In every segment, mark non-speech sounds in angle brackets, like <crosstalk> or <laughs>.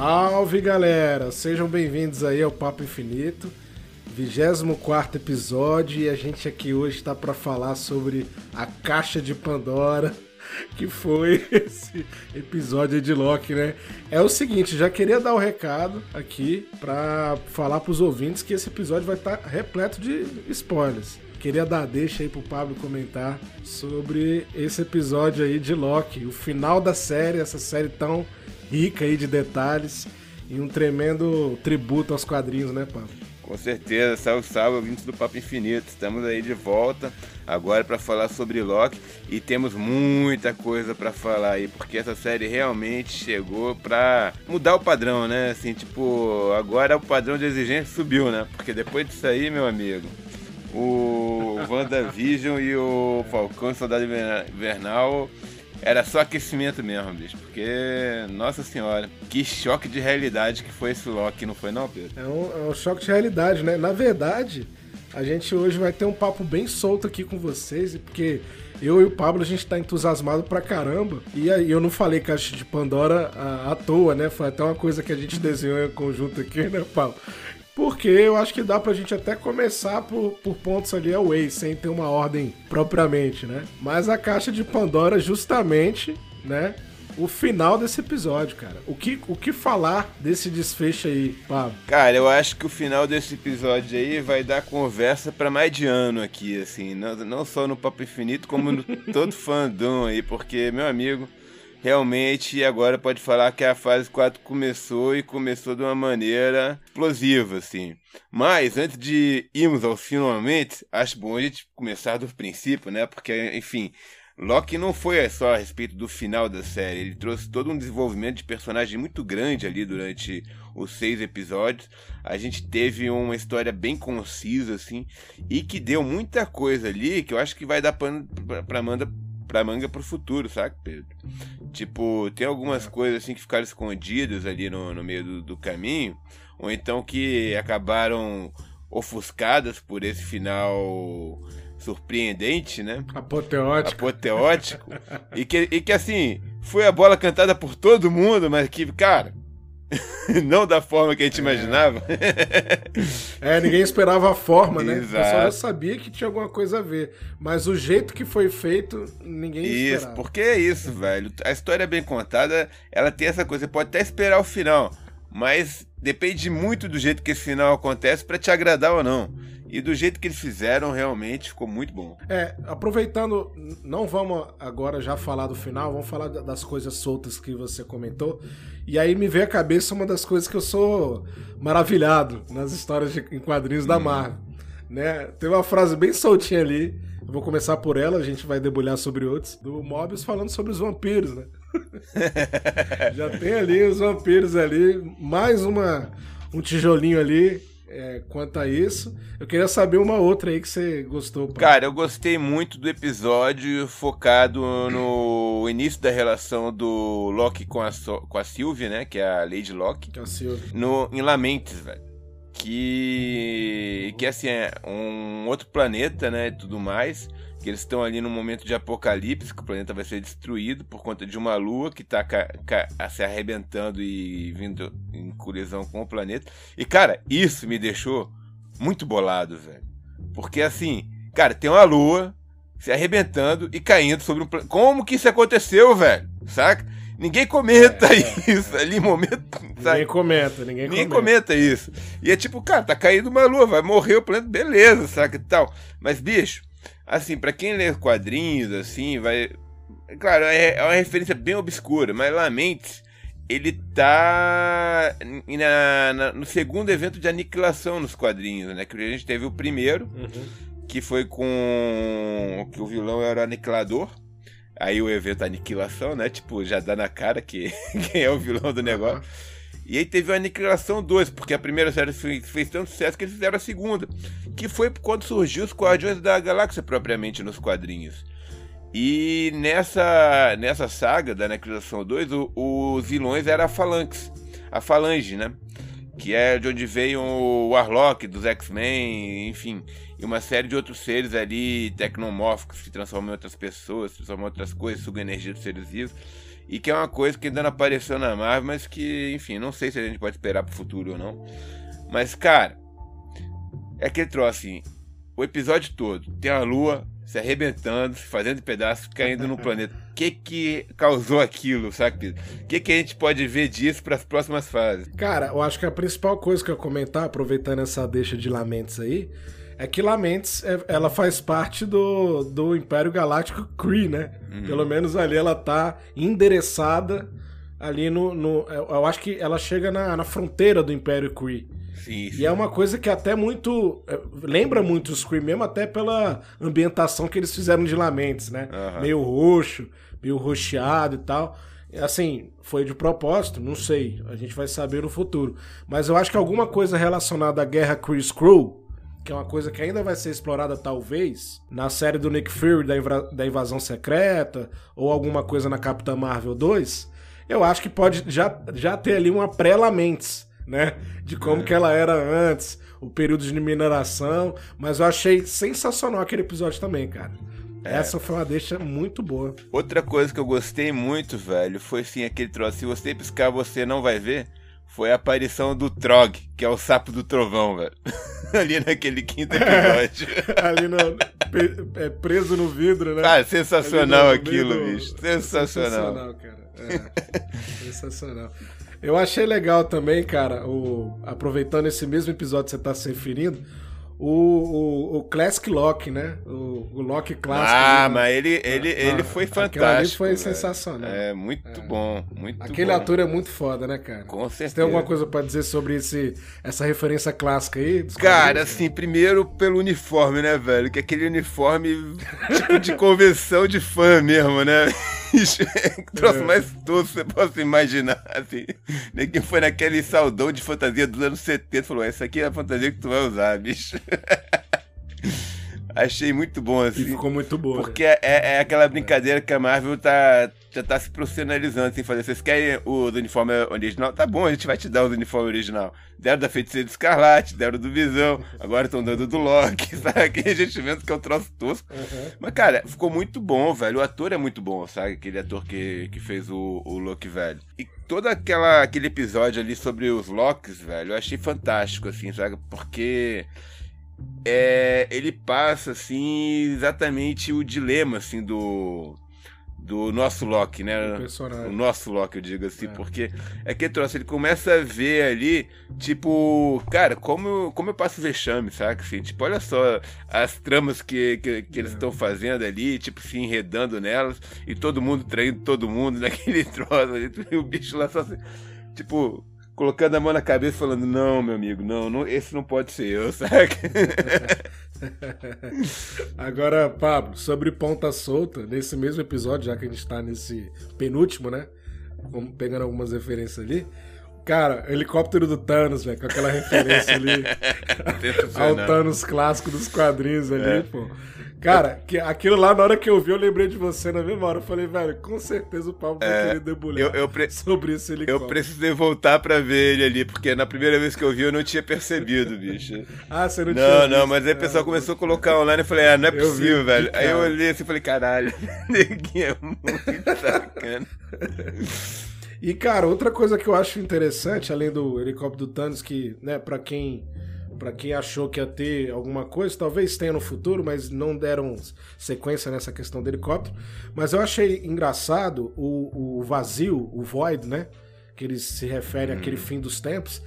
Salve galera, sejam bem-vindos aí ao Papo Infinito, 24 episódio e a gente aqui hoje está para falar sobre a Caixa de Pandora, <laughs> que foi esse episódio de Loki, né? É o seguinte, já queria dar o um recado aqui para falar para os ouvintes que esse episódio vai estar tá repleto de spoilers. Queria dar deixa aí pro Pablo comentar sobre esse episódio aí de Loki, o final da série, essa série tão rica aí de detalhes e um tremendo tributo aos quadrinhos, né, Pablo? Com certeza, salve, salve, ouvintes do Papo Infinito. Estamos aí de volta agora para falar sobre Loki e temos muita coisa para falar aí, porque essa série realmente chegou para mudar o padrão, né? Assim, tipo, agora o padrão de exigência subiu, né? Porque depois disso aí, meu amigo, o <laughs> WandaVision e o Falcão Soldado Invernal era só aquecimento mesmo, bicho. Porque, nossa senhora, que choque de realidade que foi esse Loki, não foi não, Pedro? É um, é um choque de realidade, né? Na verdade, a gente hoje vai ter um papo bem solto aqui com vocês, porque eu e o Pablo, a gente tá entusiasmado pra caramba. E aí eu não falei caixa de Pandora à, à toa, né? Foi até uma coisa que a gente desenhou em conjunto aqui, né, Pablo? Porque eu acho que dá pra gente até começar por, por pontos ali away, sem ter uma ordem propriamente, né? Mas a caixa de Pandora, justamente, né? O final desse episódio, cara. O que, o que falar desse desfecho aí, Pablo? Cara, eu acho que o final desse episódio aí vai dar conversa para mais de ano aqui, assim. Não, não só no Papo Infinito, como no <laughs> todo fandom aí, porque, meu amigo, realmente agora pode falar que a fase 4 começou e começou de uma maneira explosiva, assim. Mas antes de irmos ao finalmente, acho bom a gente começar do princípio, né? Porque, enfim, Loki não foi só a respeito do final da série, ele trouxe todo um desenvolvimento de personagem muito grande ali durante os seis episódios. A gente teve uma história bem concisa, assim, e que deu muita coisa ali que eu acho que vai dar pano pra Amanda pra manga pro futuro, sabe, Pedro? Tipo, tem algumas coisas assim que ficaram escondidas ali no, no meio do, do caminho, ou então que acabaram ofuscadas por esse final surpreendente, né? Apoteótico. Apoteótico. e, que, e que assim, foi a bola cantada por todo mundo, mas que, cara, <laughs> não da forma que a gente é. imaginava. <laughs> é, ninguém esperava a forma, né? Exato. O pessoal já sabia que tinha alguma coisa a ver. Mas o jeito que foi feito, ninguém isso, esperava. porque é isso, velho. A história bem contada, ela tem essa coisa. Você pode até esperar o final, mas depende muito do jeito que esse final acontece para te agradar ou não. E do jeito que eles fizeram, realmente ficou muito bom. É, aproveitando, não vamos agora já falar do final, vamos falar das coisas soltas que você comentou. E aí me veio à cabeça uma das coisas que eu sou maravilhado nas histórias de, em quadrinhos da hum. Marvel. Né? Tem uma frase bem soltinha ali, eu vou começar por ela, a gente vai debulhar sobre outros, do Mobius falando sobre os vampiros, né? <laughs> Já tem ali os vampiros ali, mais uma um tijolinho ali é, quanto a isso. Eu queria saber uma outra aí que você gostou. Cara, eu gostei muito do episódio focado no início da relação do Loki com a, com a Sylvie, né? Que é a Lady Loki. Que é a Sylvie. No, em Lamentes, velho. Que, que assim, é um outro planeta, né? E tudo mais que eles estão ali num momento de apocalipse, que o planeta vai ser destruído por conta de uma lua que está se arrebentando e vindo em colisão com o planeta. E, cara, isso me deixou muito bolado, velho. Porque, assim, cara, tem uma lua se arrebentando e caindo sobre um planeta. Como que isso aconteceu, velho? Saca? Ninguém comenta é, é, <laughs> isso é. ali em momento. Sabe? Ninguém comenta, ninguém, ninguém comenta. comenta. isso. E é tipo, cara, tá caindo uma lua, vai morrer o planeta, beleza, saca e tal. Mas, bicho, Assim, para quem lê quadrinhos, assim, vai. Claro, é, é uma referência bem obscura, mas Lamentes, ele tá na, na, no segundo evento de aniquilação nos quadrinhos, né? Que a gente teve o primeiro, uhum. que foi com. que o vilão era o aniquilador. Aí o evento Aniquilação, né? Tipo, já dá na cara que <laughs> quem é o vilão do negócio. Uhum. E aí teve a Aniquilação 2, porque a primeira série fez, fez tanto sucesso que eles fizeram a segunda. Que foi quando surgiu os Guardiões da Galáxia propriamente nos quadrinhos. E nessa, nessa saga da Aniquilação 2, o, os vilões eram a Phalanx. A Falange, né? Que é de onde veio o Warlock dos X-Men, enfim. E uma série de outros seres ali tecnomórficos que transformam em outras pessoas, transformam em outras coisas, sugam energia dos seres vivos. E que é uma coisa que ainda não apareceu na Marvel, mas que, enfim, não sei se a gente pode esperar pro futuro ou não. Mas, cara, é aquele troço assim. O episódio todo tem a lua se arrebentando, se fazendo pedaços, caindo no planeta. O <laughs> que que causou aquilo, sabe? O que que a gente pode ver disso para as próximas fases? Cara, eu acho que a principal coisa que eu comentar, aproveitando essa deixa de Lamentes aí, é que Lamentes, é, ela faz parte do, do Império Galáctico Kree, né? Uhum. Pelo menos ali ela tá endereçada ali no... no eu acho que ela chega na, na fronteira do Império Kree. Sim, sim. E é uma coisa que até muito. É, lembra muito o Scream, mesmo até pela ambientação que eles fizeram de Lamentes, né? Uhum. Meio roxo, meio roxeado e tal. Assim, foi de propósito, não sei. A gente vai saber no futuro. Mas eu acho que alguma coisa relacionada à guerra Chris Crew, que é uma coisa que ainda vai ser explorada, talvez, na série do Nick Fury da, inv da Invasão Secreta, ou alguma coisa na Capitã Marvel 2, eu acho que pode já, já ter ali uma pré-Lamentes né? De como é. que ela era antes, o período de mineração. Mas eu achei sensacional aquele episódio também, cara. É. Essa foi uma deixa muito boa. Outra coisa que eu gostei muito, velho, foi assim, aquele troço. Se você piscar, você não vai ver. Foi a aparição do Trog, que é o sapo do trovão, velho. <laughs> Ali naquele quinto episódio. <laughs> Ali no, é, preso no vidro, né? Ah, sensacional no, aquilo, do... bicho. Sensacional. Sensacional, cara. É. sensacional. Eu achei legal também, cara, o, aproveitando esse mesmo episódio que você está se referindo, o, o, o, Classic Lock, né? O, o Lock clássico. Ah, ali, mas ele, ele, ah, ele foi fantástico. ali foi velho. sensacional. É, muito é. bom, muito Aquele bom. ator é muito foda, né, cara? Com certeza. Você tem alguma coisa para dizer sobre esse, essa referência clássica aí? Cara, assim, primeiro pelo uniforme, né, velho? Que é aquele uniforme tipo de convenção de fã mesmo, né? Troço é. mais tosco você possa imaginar, assim. Ninguém foi naquele saldão de fantasia dos anos 70 e falou: essa aqui é a fantasia que tu vai usar, bicho. Achei muito bom, assim. E ficou muito boa. Porque né? é, é, aquela brincadeira que a Marvel tá, já tá se profissionalizando, assim, fazer. Vocês querem o uniforme original? Tá bom, a gente vai te dar o uniforme original. Deram da Feiticeira de Escarlate, deram do Visão, agora estão dando do Loki, <laughs> sabe? Que a gente vendo que é um troço tosco. Uhum. Mas, cara, ficou muito bom, velho. O ator é muito bom, sabe? Aquele ator que, que fez o, o Loki velho. E todo aquela, aquele episódio ali sobre os Locks, velho, eu achei fantástico, assim, sabe? Porque é, ele passa assim exatamente o dilema assim do do nosso Loki, né? O, o nosso Loki, eu digo assim, é. porque é que trouxe, ele começa a ver ali, tipo, cara, como, como eu passo vexame, sabe? Assim, tipo, olha só as tramas que, que, que eles estão é. fazendo ali, tipo, se enredando nelas, e todo mundo traindo todo mundo <laughs> naquele troço ali, <laughs> e o bicho lá só assim, tipo, colocando a mão na cabeça falando, não, meu amigo, não, não esse não pode ser eu, <laughs> sabe? <laughs> Agora, Pablo, sobre ponta solta, nesse mesmo episódio, já que a gente tá nesse penúltimo, né? Vamos pegando algumas referências ali. Cara, helicóptero do Thanos, velho, com aquela referência ali <laughs> ao Thanos clássico dos quadrinhos ali, é. pô. Cara, que, aquilo lá, na hora que eu vi, eu lembrei de você na mesma hora. Eu falei, velho, com certeza o Pablo vai é, querer debulhar eu, eu pre... sobre esse helicóptero. Eu precisei voltar pra ver ele ali, porque na primeira vez que eu vi, eu não tinha percebido, bicho. <laughs> ah, você não, não tinha Não, não, mas aí o pessoal começou a colocar online e falei, ah, não é possível, vi, velho. Aí eu olhei assim e falei, caralho, <laughs> neguinho é muito sacana. E, cara, outra coisa que eu acho interessante, além do helicóptero do Thanos, que, né, pra quem para quem achou que ia ter alguma coisa, talvez tenha no futuro, mas não deram sequência nessa questão do helicóptero. Mas eu achei engraçado o, o vazio, o void, né? Que eles se referem hum. àquele fim dos tempos.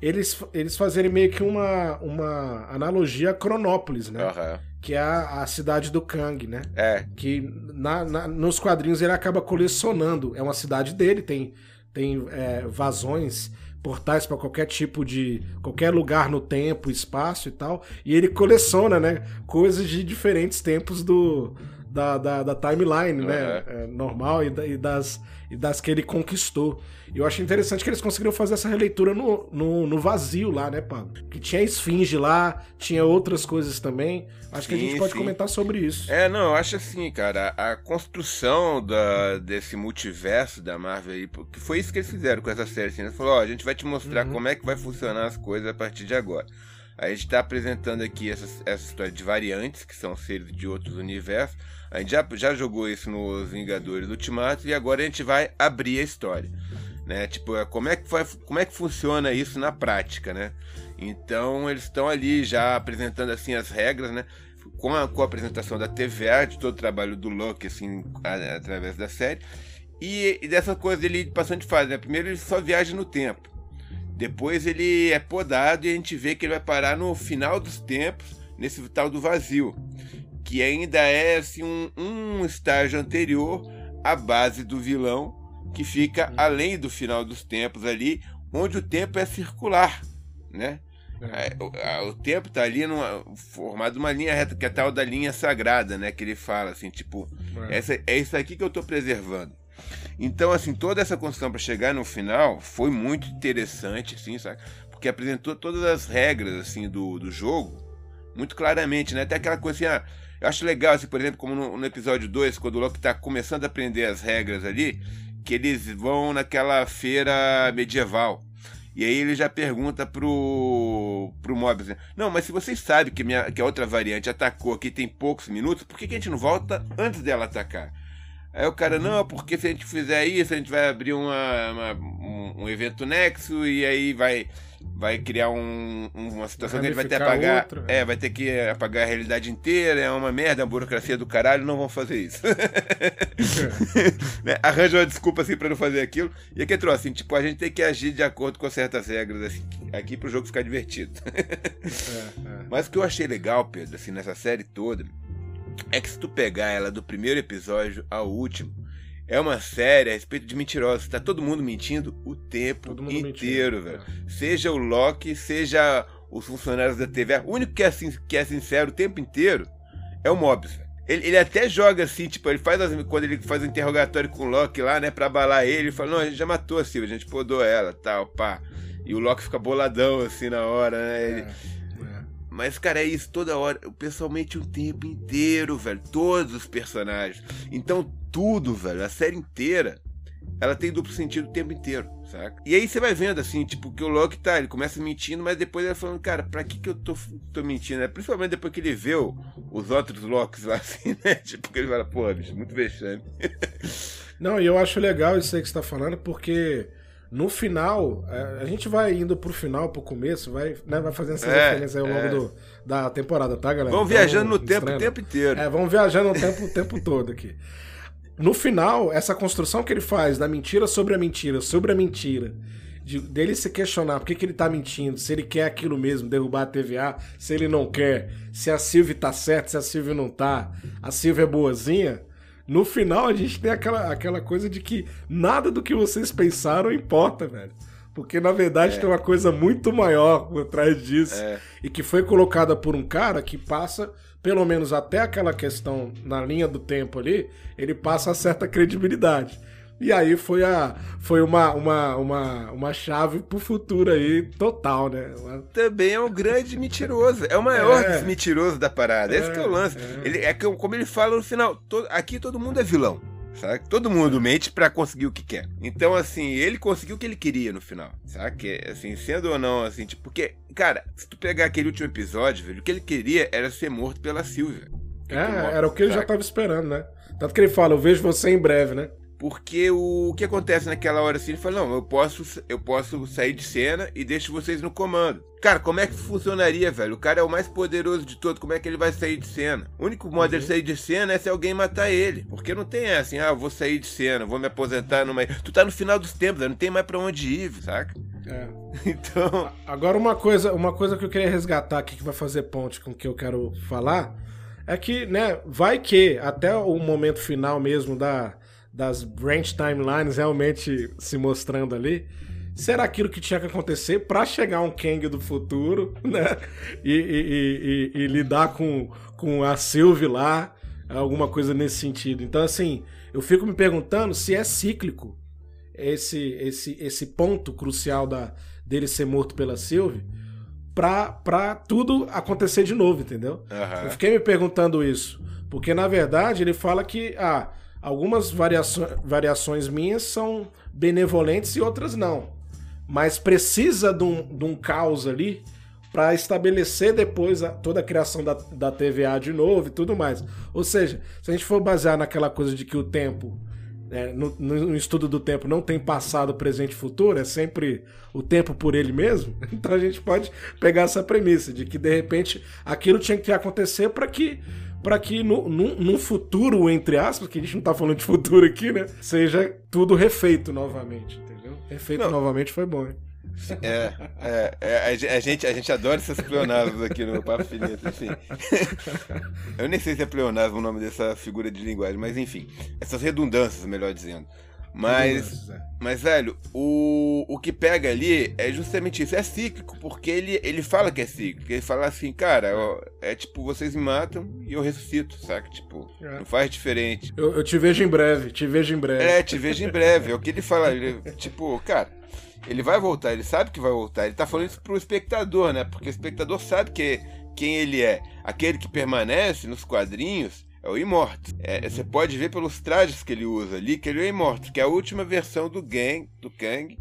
Eles, eles fazerem meio que uma, uma analogia a Cronópolis, né? Uhum. Que é a, a, cidade do Kang, né? É. Que na, na, nos quadrinhos ele acaba colecionando. É uma cidade dele, tem, tem é, vazões portais para qualquer tipo de qualquer lugar no tempo, espaço e tal. E ele coleciona, né, coisas de diferentes tempos do da, da, da timeline, uhum. né, é, normal e, e, das e das que ele conquistou. E eu achei interessante que eles conseguiram fazer essa releitura no, no, no vazio lá, né, Pablo? Que tinha esfinge lá, tinha outras coisas também. Acho sim, que a gente pode sim. comentar sobre isso. É, não, eu acho assim, cara, a construção da, desse multiverso da Marvel aí, que foi isso que eles fizeram com essa série. Assim, eles falaram, ó, a gente vai te mostrar uhum. como é que vai funcionar as coisas a partir de agora. A gente está apresentando aqui essa, essa história de variantes, que são seres de outros universos. A gente já, já jogou isso nos Vingadores Ultimato e agora a gente vai abrir a história. Né? Tipo, é, como é, que foi, como é que funciona isso na prática, né? Então eles estão ali já apresentando assim as regras, né? Com a, com a apresentação da TVA, de todo o trabalho do Loki, assim, a, através da série. E, e dessa coisa ele passando de fase, né? Primeiro ele só viaja no tempo. Depois ele é podado e a gente vê que ele vai parar no final dos tempos, nesse tal do vazio, que ainda é assim, um, um estágio anterior à base do vilão, que fica além do final dos tempos ali, onde o tempo é circular, né? É. O, o, tempo está ali numa, formado uma linha reta, que é a tal da linha sagrada, né? Que ele fala assim, tipo, é, essa, é isso aqui que eu estou preservando. Então, assim, toda essa construção para chegar no final foi muito interessante, assim, sabe? Porque apresentou todas as regras, assim, do, do jogo muito claramente, né? Até aquela coisa assim, ah, eu acho legal, assim, por exemplo, como no, no episódio 2, quando o Loki está começando a aprender as regras ali, que eles vão naquela feira medieval. E aí ele já pergunta pro, pro Mobius, né? não, mas se vocês sabem que, minha, que a outra variante atacou aqui tem poucos minutos, por que, que a gente não volta antes dela atacar? Aí o cara, não, porque se a gente fizer isso, a gente vai abrir uma, uma um, um, evento nexo e aí vai, vai criar um, uma situação que a gente vai ter que apagar. Outro, é. é, vai ter que apagar a realidade inteira, é uma merda, a burocracia do caralho, não vão fazer isso. <laughs> <laughs> né? Arranja uma desculpa assim pra não fazer aquilo. E aqui trouxe assim, tipo, a gente tem que agir de acordo com certas regras assim, aqui pro jogo ficar divertido. é, é. <laughs> Mas o que eu achei legal, Pedro, assim, nessa série toda é que se tu pegar ela do primeiro episódio ao último, é uma série a respeito de mentirosos. Tá todo mundo mentindo o tempo inteiro, velho. É. Seja o Loki, seja os funcionários da TV. O único que é, que é sincero o tempo inteiro é o Mobius. Ele, ele até joga assim, tipo, ele faz as, quando ele faz o interrogatório com o Loki lá, né, pra abalar ele, ele fala, não, a gente já matou a Silvia, a gente podou ela, tal, pá. E o Loki fica boladão assim na hora, né? Ele, é. Mas, cara, é isso toda hora. Eu pessoalmente o tempo inteiro, velho. Todos os personagens. Então, tudo, velho. A série inteira. Ela tem duplo sentido o tempo inteiro, saca? E aí você vai vendo, assim, tipo, que o Loki tá, ele começa mentindo, mas depois ele falando, cara, pra que que eu tô, tô mentindo? É, principalmente depois que ele vê o, os outros Locks lá, <laughs> assim, né? Tipo, que ele fala, pô, bicho, muito vexame. Não, e eu acho legal isso aí que você tá falando, porque no final, é, a gente vai indo pro final, pro começo, vai, né, vai fazendo essas é, referências ao longo é. do, da temporada, tá, galera? Vamos então, viajando no tempo o tempo inteiro. É, vamos viajando no tempo o tempo todo aqui. No final, essa construção que ele faz da mentira sobre a mentira, sobre a mentira, de, dele se questionar por que, que ele tá mentindo, se ele quer aquilo mesmo, derrubar a TVA, se ele não quer, se a Sylvie tá certa, se a Sylvie não tá, a Sylvie é boazinha no final a gente tem aquela, aquela coisa de que nada do que vocês pensaram importa, velho. Porque na verdade é. tem uma coisa muito maior por trás disso. É. E que foi colocada por um cara que passa, pelo menos até aquela questão na linha do tempo ali, ele passa certa credibilidade. E aí foi, a, foi uma, uma, uma, uma chave pro futuro aí total, né? Também é um grande mentiroso. É o maior é. mentiroso da parada. É, Esse é o lance. É. Ele, é como ele fala no final, to, aqui todo mundo é vilão. Sabe? Todo mundo mente para conseguir o que quer. Então, assim, ele conseguiu o que ele queria no final. Sabe? Que, assim, sendo ou não, assim, tipo, porque, cara, se tu pegar aquele último episódio, velho, o que ele queria era ser morto pela Silvia. É, era o que ele já tava esperando, né? Tanto que ele fala, eu vejo você em breve, né? Porque o, o que acontece naquela hora assim, ele fala, não, eu posso, eu posso sair de cena e deixo vocês no comando. Cara, como é que funcionaria, velho? O cara é o mais poderoso de todos, como é que ele vai sair de cena? O único modo uhum. de sair de cena é se alguém matar ele. Porque não tem assim, ah, vou sair de cena, vou me aposentar numa. Tu tá no final dos tempos, não tem mais pra onde ir, saca? É. <laughs> Então. Agora uma coisa, uma coisa que eu queria resgatar aqui que vai fazer ponte com o que eu quero falar é que, né, vai que até o momento final mesmo da das branch timelines realmente se mostrando ali, será aquilo que tinha que acontecer para chegar um Kang do futuro, <laughs> né? E, e, e, e, lidar com, com a Sylvie lá, alguma coisa nesse sentido. Então, assim, eu fico me perguntando se é cíclico esse, esse, esse ponto crucial da, dele ser morto pela Sylvie pra, pra tudo acontecer de novo, entendeu? Uhum. Eu fiquei me perguntando isso. Porque, na verdade, ele fala que. Ah, Algumas variações, minhas são benevolentes e outras não. Mas precisa de um, de um caos ali para estabelecer depois a, toda a criação da, da TVA de novo e tudo mais. Ou seja, se a gente for basear naquela coisa de que o tempo é, no, no, estudo do tempo não tem passado, presente e futuro, é sempre o tempo por ele mesmo. <laughs> Então a gente pode pegar essa premissa de que de repente aquilo tinha que acontecer para que para que no, no, no, futuro, entre aspas, que a gente não tá falando de futuro aqui, né? Seja tudo refeito novamente, entendeu? Refeito não. novamente foi bom. Hein? É, é, é, a, gente, a gente adora essas pleonasmos aqui no Papo Finito, enfim. <laughs> Eu nem sei se é pleonasmo o nome dessa figura de linguagem, mas enfim. Essas redundâncias, melhor dizendo. Mas, é. mas velho, o, o que pega ali é justamente isso. É cíclico, porque ele, ele fala que é cíclico. Ele fala assim, cara, ó, é tipo, vocês me matam e eu ressuscito, saca? Tipo, é. não faz diferente. Eu, eu, te vejo em breve, te vejo em breve. É, te vejo em breve. É o que ele fala. Ele, tipo, cara, ele vai voltar, ele sabe que vai voltar. Ele tá falando isso pro espectador, né? Porque o espectador sabe que, quem ele é. Aquele que permanece nos quadrinhos é o Imortus. É, você pode ver pelos trajes que ele usa ali que ele é Imortus, que é a última versão do Gang, do Kang,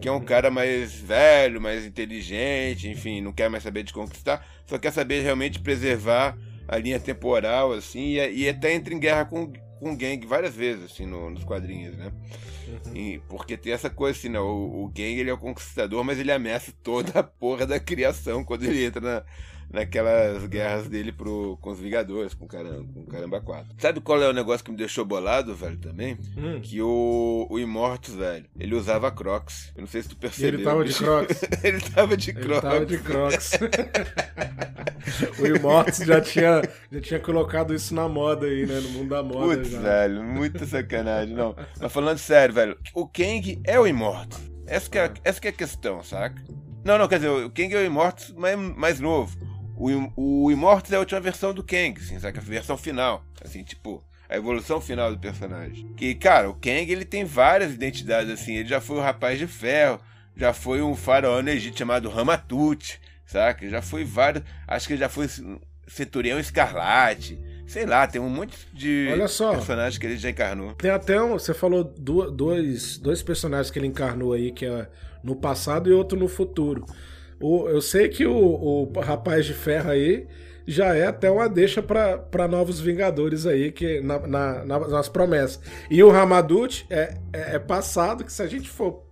que é um cara mais velho, mais inteligente, enfim, não quer mais saber de conquistar, só quer saber realmente preservar a linha temporal, assim, e, e até entra em guerra com, com o Gang várias vezes, assim, no, nos quadrinhos, né? Uhum. E, porque tem essa coisa assim, né? O, o Gang ele é o conquistador, mas ele ameaça toda a porra da criação quando ele entra na, naquelas guerras dele pro, com os Vingadores, com caramba, com caramba 4. Sabe qual é o negócio que me deixou bolado, velho, também? Hum. Que o, o Immortus, velho, ele usava Crocs. Eu não sei se tu percebeu. <laughs> ele tava de Crocs. ele tava de Crocs. Ele tava de Crocs. <laughs> <laughs> o Immortus já tinha, já tinha colocado isso na moda aí, né? No mundo da moda. Putz, já. velho, muita sacanagem. Não, mas falando sério, velho, o Kang é o Immortus. Essa que é, essa que é a questão, saca? Não, não, quer dizer, o Kang é o Immortus mais, mais novo. O, o Immortus é a última versão do Kang, assim, sabe? A versão final. Assim, tipo, a evolução final do personagem. Que, cara, o Kang ele tem várias identidades, assim. Ele já foi o Rapaz de Ferro, já foi um faraó no Egito chamado Ramatut, saca? Já foi vários. Acho que já foi Centurião Escarlate. Sei lá, tem um monte de Olha só, personagens que ele já encarnou. Tem até um. Você falou dois, dois personagens que ele encarnou aí, que é no passado e outro no futuro. O, eu sei que o, o rapaz de ferro aí já é até uma deixa para novos Vingadores aí, que na, na, nas promessas. E o Ramadut é, é, é, passado, que se a gente for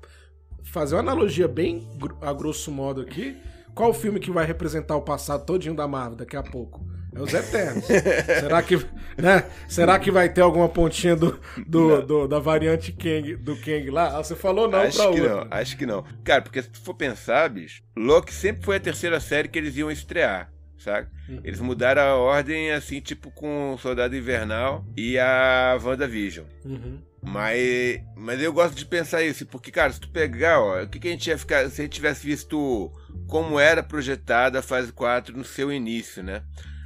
fazer uma analogia bem a grosso modo aqui, qual o filme que vai representar o passado todinho da Marvel daqui a pouco? É os Eternos. <laughs> Será que, né? Será que vai ter alguma pontinha do, do, do da variante Kang, do Kang lá? Ah, você falou não acho pra que outra. não, acho que não. Cara, porque se tu for pensar, bicho, Loki sempre foi a terceira série que eles iam estrear. Sabe? Uhum. Eles mudaram a ordem assim, tipo com o Soldado Invernal e a WandaVision. Uhum. Mas, mas eu gosto de pensar isso, porque, cara, se tu pegar, ó, o que, que a gente ia ficar se a gente tivesse visto como era projetada a fase 4 no seu início, né?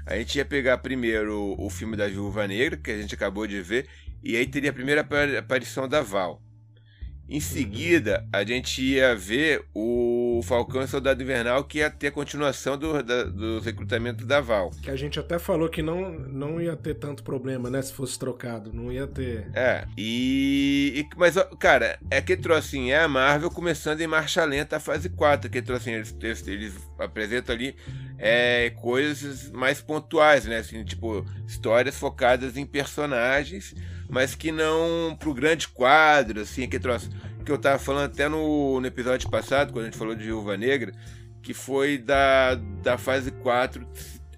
A gente ia pegar primeiro o, filme da Viúva Negra, que a gente acabou de ver, e aí teria a primeira aparição da Val. Em seguida, a gente ia ver o Falcão e Soldado Invernal, que ia ter a continuação do, da, do recrutamento da Val. Que a gente até falou que não, não ia ter tanto problema, né? Se fosse trocado. Não ia ter. É. E. e mas, cara, é que trouxe assim, é a Marvel começando em marcha lenta a fase 4. Que trouxe assim, eles, eles apresentam ali é, coisas mais pontuais, né? Assim, tipo, histórias focadas em personagens mas que não pro grande quadro, assim, que troço. Que eu tava falando até no, no episódio passado, quando a gente falou de Viúva Negra, que foi da, da fase 4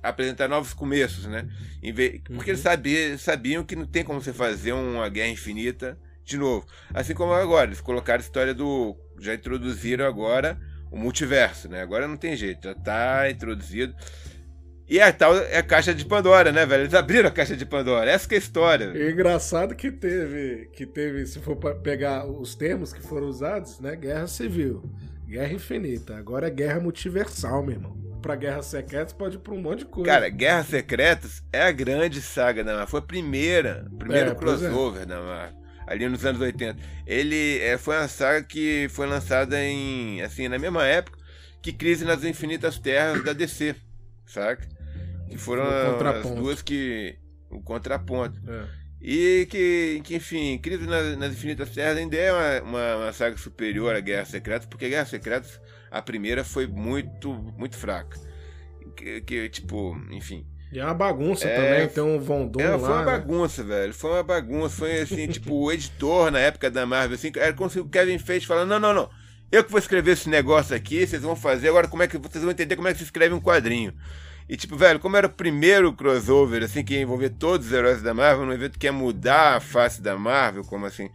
apresentar novos começos, né? Porque uhum. eles sabiam, sabiam que não tem como você fazer uma guerra infinita de novo. Assim como agora, eles colocaram a história do. Já introduziram agora o multiverso, né? Agora não tem jeito, já tá introduzido. E a tal é a caixa de Pandora, né, velho? Eles abriram a caixa de Pandora. Essa que é a história. É engraçado que teve, que teve, se for pegar os termos que foram usados, né? Guerra civil, guerra infinita. Agora é guerra multiversal, meu irmão. Pra Guerra Secretas pode ir pra um monte de coisa. Cara, Guerra Secretas é a grande saga da Marvel. Foi a primeira, primeiro é, é, crossover é. da Marvel. Ali nos anos 80. Ele é, foi uma saga que foi lançada em, assim, na mesma época que Crise nas Infinitas Terras da DC, saca? Que foram as duas que. O contraponto. É. E que, que, enfim, Crise nas, nas Infinitas Terras ainda é uma, uma, uma, saga superior à Guerra Secreta, porque a Guerra Secreta A primeira foi muito, muito fraca. Que, que tipo, enfim. E é uma bagunça é, também, tem um Vondon é, lá. Foi uma né? bagunça, velho. Foi uma bagunça. Foi assim, <laughs> tipo, o editor na época da Marvel, assim, era como se o Kevin fez falando: não, não, não. Eu que vou escrever esse negócio aqui, vocês vão fazer. Agora, como é que vocês vão entender como é que se escreve um quadrinho? E, tipo, velho, como era o primeiro crossover, assim, que ia envolver todos os heróis da Marvel, num evento que ia mudar a face da Marvel, como assim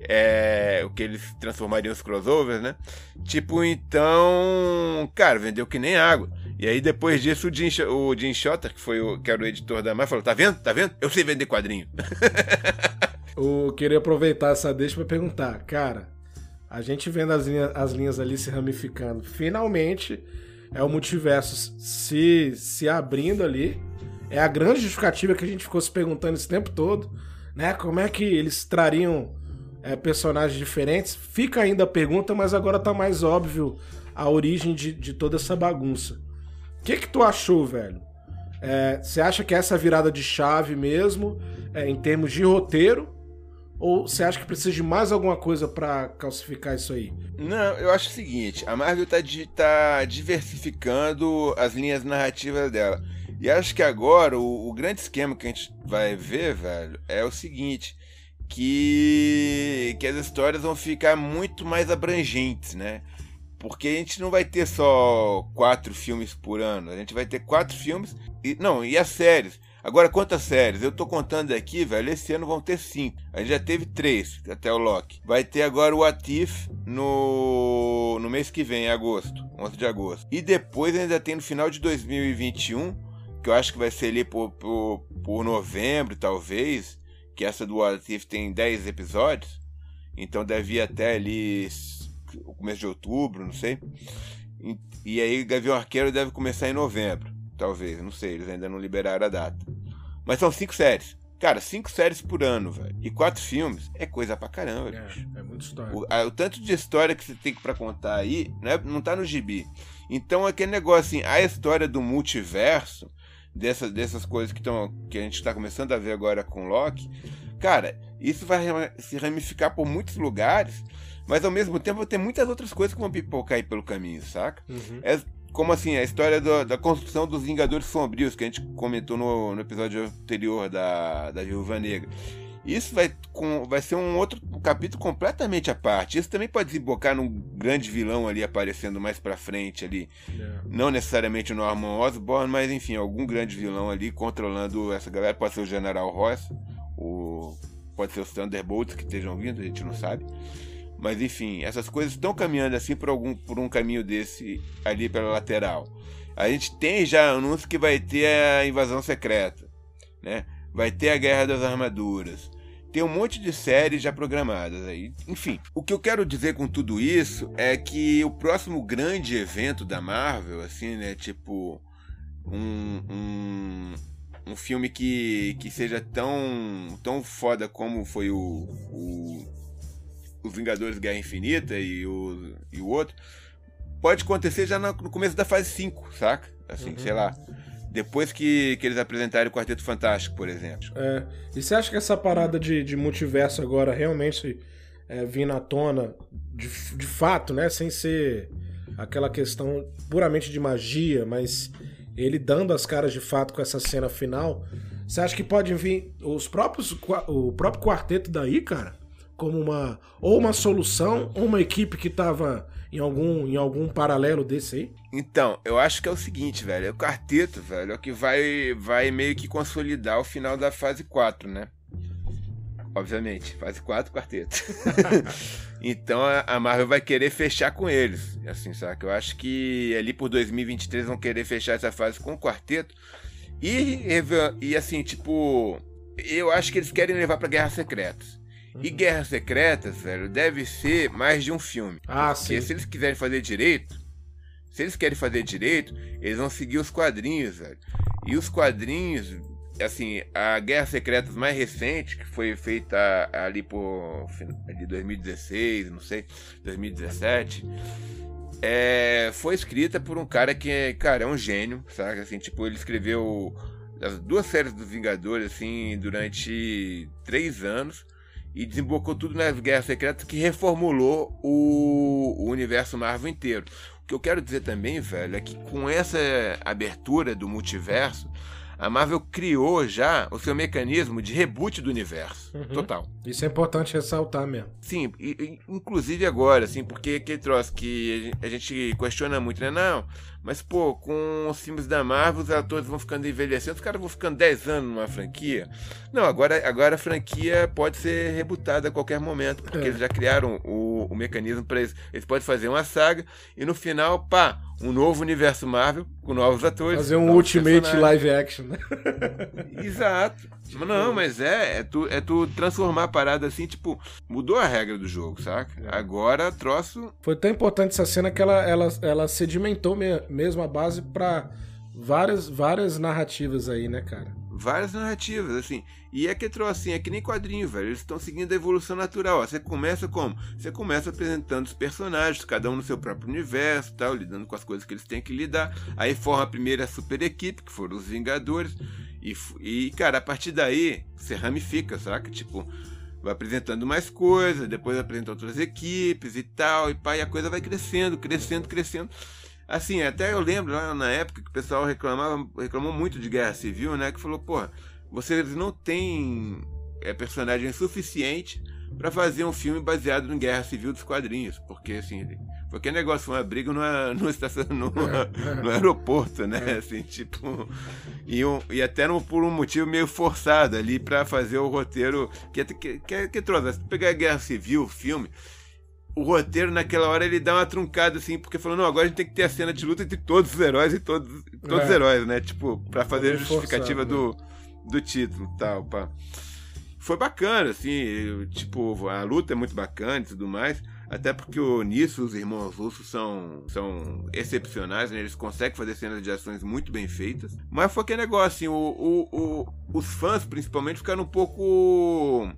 é, o que eles transformariam os crossovers, né? Tipo, então, cara, vendeu que nem água. E aí depois disso o Jim, o Shotter, que foi o que era o editor da Marvel, falou: "Tá vendo? Tá vendo? Eu sei vender quadrinho". <laughs> Eu queria aproveitar essa deixa para perguntar, cara, a gente vendo as linhas, as linhas ali se ramificando, finalmente é o multiverso se se abrindo ali. É a grande justificativa que a gente ficou se perguntando esse tempo todo, né? Como é que eles trariam é, personagens diferentes. Fica ainda a pergunta, mas agora tá mais óbvio a origem de, de toda essa bagunça. O que que tu achou, velho? É, você acha que é essa virada de chave mesmo, é, em termos de roteiro? Ou você acha que precisa de mais alguma coisa para calcificar isso aí? Não, eu acho o seguinte: a Marvel tá, tá diversificando as linhas narrativas dela. E acho que agora o, o grande esquema que a gente vai ver, velho, é o seguinte: que, que as histórias vão ficar muito mais abrangentes, né? Porque a gente não vai ter só quatro filmes por ano, a gente vai ter quatro filmes e não, e as séries. Agora, quantas séries? Eu tô contando aqui, velho, esse ano vão ter cinco. A gente já teve três, até o Loki. Vai ter agora o Atif no, no mês que vem, em agosto, 11 de agosto. E depois ainda tem no final de 2021, que eu acho que vai ser ali por, por, por novembro, talvez, que essa do What If tem 10 episódios, então deve ir até ali o começo de outubro, não sei. E, e aí Gavião Arqueiro deve começar em novembro, talvez, não sei, eles ainda não liberaram a data. Mas são cinco séries. Cara, cinco séries por ano, velho. E quatro filmes é coisa pra caramba, é, É muita história. O, a, o, tanto de história que você tem pra contar aí, né, não tá no gibi. Então aquele negócio assim, a história do multiverso dessas, dessas coisas que, tão, que a gente está começando a ver agora com Loki, cara, isso vai se ramificar por muitos lugares, mas ao mesmo tempo vai ter muitas outras coisas que vão pipocar aí pelo caminho, saca? Uhum. É como assim, a história do, da construção dos Vingadores Sombrios, que a gente comentou no, no episódio anterior da, da Viúva Negra. Isso vai, com, vai ser um outro capítulo completamente à parte. Isso também pode desembocar num grande vilão ali aparecendo mais pra frente ali. Yeah. É. Não necessariamente o Norman Osborn, mas enfim, algum grande vilão ali controlando essa galera. Pode ser o General Ross, o, pode ser os Thunderbolts que estejam vindo, a gente não sabe. Mas enfim, essas coisas estão caminhando assim por, algum, por um caminho desse ali pela lateral. A gente tem já anúncio que vai ter a invasão secreta, né? Vai ter a Guerra das Armaduras tem um monte de séries já programadas aí. Enfim, o que eu quero dizer com tudo isso é que o próximo grande evento da Marvel, assim, né, tipo um, um, um filme que, que seja tão, tão foda como foi o, o os Vingadores Guerra Infinita e o, e o outro, pode acontecer já no, no começo da fase 5, saca? Assim, uhum. sei lá depois que, que eles apresentarem o Quarteto Fantástico, por exemplo. É. E você acha que essa parada de, de multiverso agora realmente é, vir na tona de, de fato, né? Sem ser aquela questão puramente de magia, mas ele dando as caras de fato com essa cena final. Você acha que pode vir os próprios o próprio quarteto daí, cara, como uma ou uma solução ou uma equipe que tava em algum, em algum paralelo desse aí? Então, eu acho que é o seguinte, velho. É o quarteto, velho, é o que vai, vai meio que consolidar o final da fase 4, né? Obviamente, fase 4, quarteto. <laughs> então a Marvel vai querer fechar com eles. Assim, sabe? Eu acho que ali por 2023 vão querer fechar essa fase com o quarteto. E, e assim, tipo, eu acho que eles querem levar pra Guerras Secretas. E uhum. Guerras Secretas, velho, deve ser mais de um filme. Ah, Porque sim. se eles quiserem fazer direito, se eles querem fazer direito, eles vão seguir os quadrinhos, velho. E os quadrinhos, assim, a Guerra Secretas mais recente, que foi feita ali por de 2016, não sei, 2017, é, foi escrita por um cara que, cara, é um gênio, sabe? Assim, tipo, ele escreveu as duas séries dos Vingadores, assim, durante três anos e desembocou tudo nas Guerras Secretas que reformulou o, o universo Marvel inteiro. O que eu quero dizer também, velho, é que com essa abertura do multiverso, a Marvel criou já o seu mecanismo de reboot do universo. Uhum. Total. Isso é importante ressaltar mesmo. Sim, e, e, inclusive agora, assim, porque aquele troço que a gente questiona muito, né? Não, mas, pô, com os filmes da Marvel, os atores vão ficando envelhecendo, os caras vão ficando 10 anos numa franquia. Não, agora, agora a franquia pode ser rebutada a qualquer momento, porque é. eles já criaram o, o mecanismo para isso. Eles podem fazer uma saga e no final, pá, um novo universo Marvel com novos atores. Fazer um Ultimate live action, né? Exato. Tipo... Não, mas é, é tu, é tu transformar a parada assim, tipo, mudou a regra do jogo, saca? Agora troço. Foi tão importante essa cena que ela, ela, ela sedimentou mesmo a base para várias, várias narrativas aí, né, cara? Várias narrativas, assim. E é que troço assim, é que nem quadrinho, velho. Eles estão seguindo a evolução natural. Ó. Você começa como? Você começa apresentando os personagens, cada um no seu próprio universo, tal, lidando com as coisas que eles têm que lidar. Aí forma a primeira super equipe, que foram os Vingadores. E, e cara, a partir daí, você ramifica, saca? Tipo, vai apresentando mais coisas, depois apresenta outras equipes e tal, e e a coisa vai crescendo, crescendo, crescendo. Assim, até eu lembro lá na época que o pessoal reclamava, reclamou muito de guerra civil, né? Que falou, porra, vocês não têm é, personagem suficiente para fazer um filme baseado em guerra civil dos quadrinhos. Porque, assim, qualquer negócio, uma briga no, <laughs> no, estação, no, <laughs> no aeroporto, né? É. Assim, tipo. E, um, e até por um motivo meio forçado ali para fazer o roteiro. Que, que, que, que trouxe. Se pegar guerra civil, filme o roteiro naquela hora ele dá uma truncada assim, porque falou, não, agora a gente tem que ter a cena de luta entre todos os heróis e todos, todos é. os heróis, né? Tipo, pra fazer a justificativa forçado, do, né? do título tal, pá. Foi bacana, assim, tipo, a luta é muito bacana e tudo mais. Até porque o, nisso os irmãos russos são, são excepcionais, né? Eles conseguem fazer cenas de ações muito bem feitas. Mas foi aquele negócio, assim, o, o, o, os fãs principalmente ficaram um pouco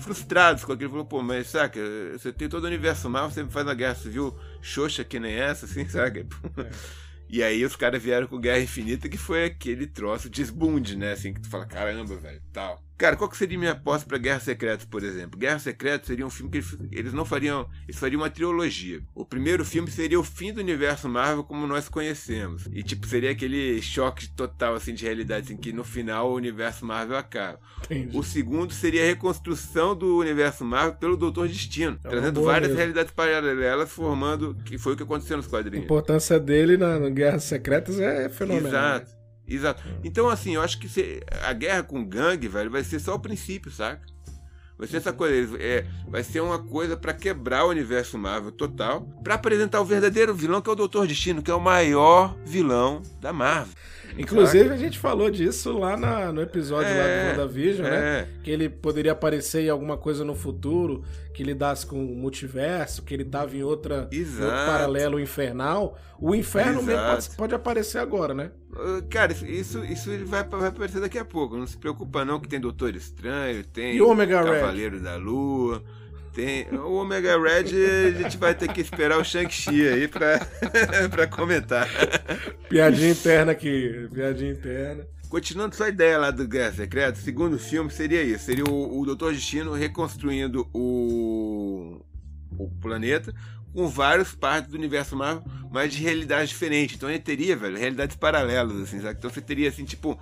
frustrados com aquilo. Falou, pô, mas saca, você tem todo o universo mal, você faz uma guerra civil xoxa que nem essa, assim, <laughs> saca? É. E aí os caras vieram com Guerra Infinita, que foi aquele troço desbunde, né? Assim, que tu fala, caramba, velho, tal. Cara, qual que seria minha aposta para Guerra Secreta, por exemplo? Guerra Secreta seria um filme que eles, eles, não fariam. Eles fariam uma trilogia. O primeiro filme seria o fim do universo Marvel como nós conhecemos. E, tipo, seria aquele choque total, assim, de realidade, assim, que no final o universo Marvel acaba. Entendi. O segundo seria a reconstrução do universo Marvel pelo Doutor Destino, é trazendo várias mesmo. realidades paralelas, formando. que foi o que aconteceu nos quadrinhos. A importância dele na, na Guerras Secretas é fenomenal. Exato. Né? Exato. Então, assim, eu acho que a guerra com gangue, velho, vai ser só o princípio, saca? Vai ser essa coisa, é, vai ser uma coisa para quebrar o universo Marvel total, para apresentar o verdadeiro vilão que é o Doutor Destino, que é o maior vilão da Marvel. Inclusive, a gente falou disso lá na, no episódio é, lá do é, WandaVision, né? é. né? Que ele poderia aparecer em alguma coisa no futuro que lidasse com o multiverso, que ele tava em outra, outro paralelo infernal. O inferno Exato. mesmo pode, pode, aparecer agora, né? Uh, cara, isso, isso vai, vai aparecer daqui a pouco. Não se preocupa não que tem Doutor Estranho, tem e Omega Cavaleiro Red? da Lua. Tem, o Omega Red a gente vai ter que esperar o Shang-Chi aí pra, <laughs> pra comentar. Piadinha interna aqui, piadinha interna. Continuando sua ideia lá do Guerra Secreta, o segundo filme seria isso: seria o, o Doutor Destino reconstruindo o, o planeta com várias partes do universo Marvel, mas de realidades diferentes. Então ele teria, velho, realidades paralelas, assim, sabe? Então você teria, assim, tipo,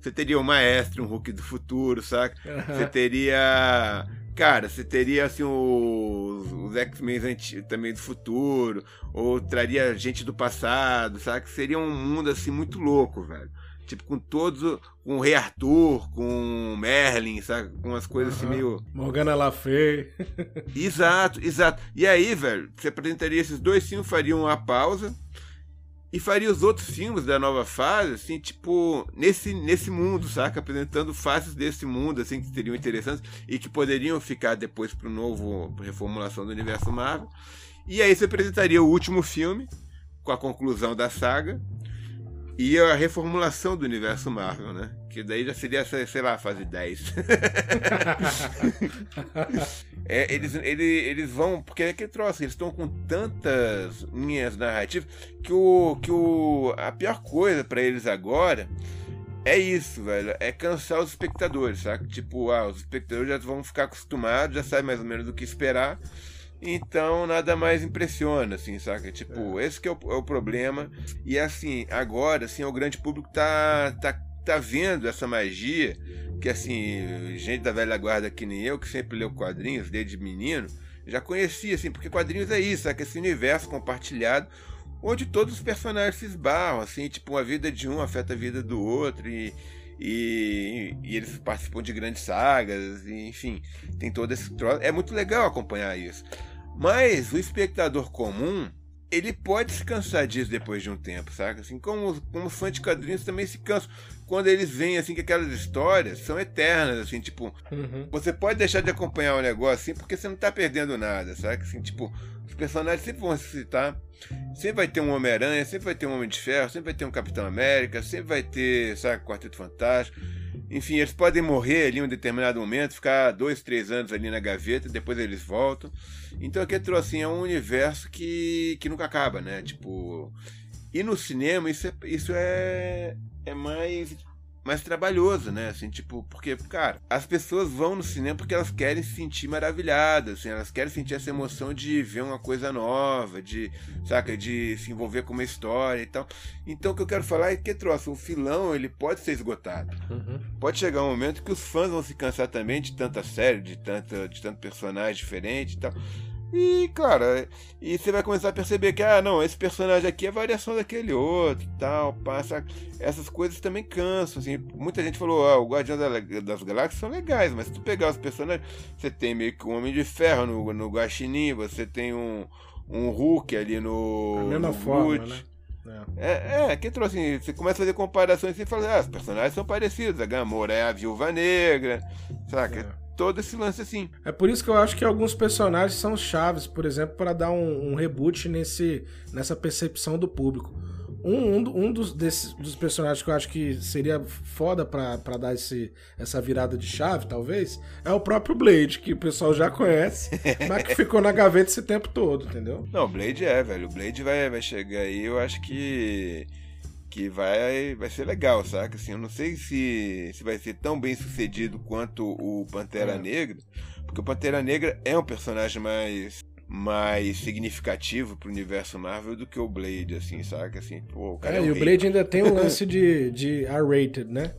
você teria o Maestro, um Hulk do futuro, saca? Você teria Cara, você teria assim os, os X-Men também do futuro, ou traria gente do passado, sabe? Que seria um mundo assim muito louco, velho. Tipo, com todos. Com o Rei Arthur, com Merlin, sabe? Com umas coisas uhum. assim meio. Morgana La Fey. exato, exato. E aí, velho, você apresentaria esses dois filmes, fariam uma pausa e faria os outros filmes da nova fase, assim, tipo, nesse, nesse mundo, saca? Apresentando faces desse mundo, assim, que seriam interessantes e que poderiam ficar depois para o novo reformulação do universo Marvel. E aí você apresentaria o último filme, com a conclusão da saga, e a reformulação do universo Marvel, né? Que daí já seria, sei lá, fase 10. <laughs> é, eles, eles, eles vão. Porque é que troço, eles estão com tantas linhas narrativas que, o, que o, a pior coisa para eles agora é isso, velho. É cansar os espectadores, sabe? Tipo, ah, os espectadores já vão ficar acostumados, já sabem mais ou menos do que esperar. Então nada mais impressiona, assim, saca? Tipo, é. esse que é o, é o, problema. E assim, agora, assim, o grande público tá, tá, tá vendo essa magia que, assim, gente da velha guarda que nem eu, que sempre leu quadrinhos desde menino, já conhecia, assim, porque quadrinhos é isso, é esse universo compartilhado onde todos os personagens se esbarram, assim, tipo, a vida de um afeta a vida do outro e, e, e eles participam de grandes sagas, e, enfim, tem todo esse troço. É muito legal acompanhar isso. Mas o espectador comum, ele pode se cansar disso depois de um tempo, sabe? Assim, como, como fã de quadrinhos também se cansam. Quando eles veem, assim, que aquelas histórias são eternas, assim, tipo... Uhum. Você pode deixar de acompanhar o negócio, assim, porque você não tá perdendo nada, sabe? Assim, tipo, os personagens sempre vão se citar. Sempre vai ter um Homem-Aranha, sempre vai ter um Homem de Ferro, sempre vai ter um Capitão América, sempre vai ter, sabe, Quarteto Fantástico. Enfim, eles podem morrer ali em um determinado momento, ficar dois, três anos ali na gaveta, depois eles voltam. Então aqui trouxe assim, é um universo que, que nunca acaba, né? Tipo. E no cinema isso é, isso é, é mais mais trabalhoso, né? Assim, tipo, porque, cara, as pessoas vão no cinema porque elas querem se sentir maravilhadas, assim, elas querem sentir essa emoção de ver uma coisa nova, de, saca, de se envolver com uma história e tal. Então, o que eu quero falar é que, troço, o filão, ele pode ser esgotado. Uhum. Pode chegar um momento que os fãs vão se cansar também de tanta série, de, tanta, de tanto personagem diferente e tal. E, cara, e você vai começar a perceber que, ah, não, esse personagem aqui é variação daquele outro e tal, passa. Essas coisas também cansam, assim. Muita gente falou, ah, o Guardião das Galáxias são legais, mas se tu pegar os personagens, você tem meio que um Homem de Ferro no, no Guaxinim, você tem um, um Hulk ali no. A mesma no forma, né? É, é, é que trouxe assim, você começa a fazer comparações e fala, ah, os personagens são parecidos, a Gamora é a Viúva Negra, saca? É todo esse lance assim. É por isso que eu acho que alguns personagens são chaves, por exemplo, para dar um, um, reboot nesse, nessa percepção do público. Um, um, um dos, desses, dos personagens que eu acho que seria foda pra, pra dar esse, essa virada de chave, talvez, é o próprio Blade, que o pessoal já conhece, <laughs> mas que ficou na gaveta esse tempo todo, entendeu? Não, o Blade é, velho. O Blade vai, vai chegar aí, eu acho que que vai, vai ser legal, saca? Assim, eu não sei se, se vai ser tão bem sucedido quanto o Pantera é. Negra, porque o Pantera Negra é um personagem mais mais significativo pro universo Marvel do que o Blade, assim, saca? Assim, pô, o cara é, é e o Blade ainda tem um lance <laughs> de, de R-rated, né?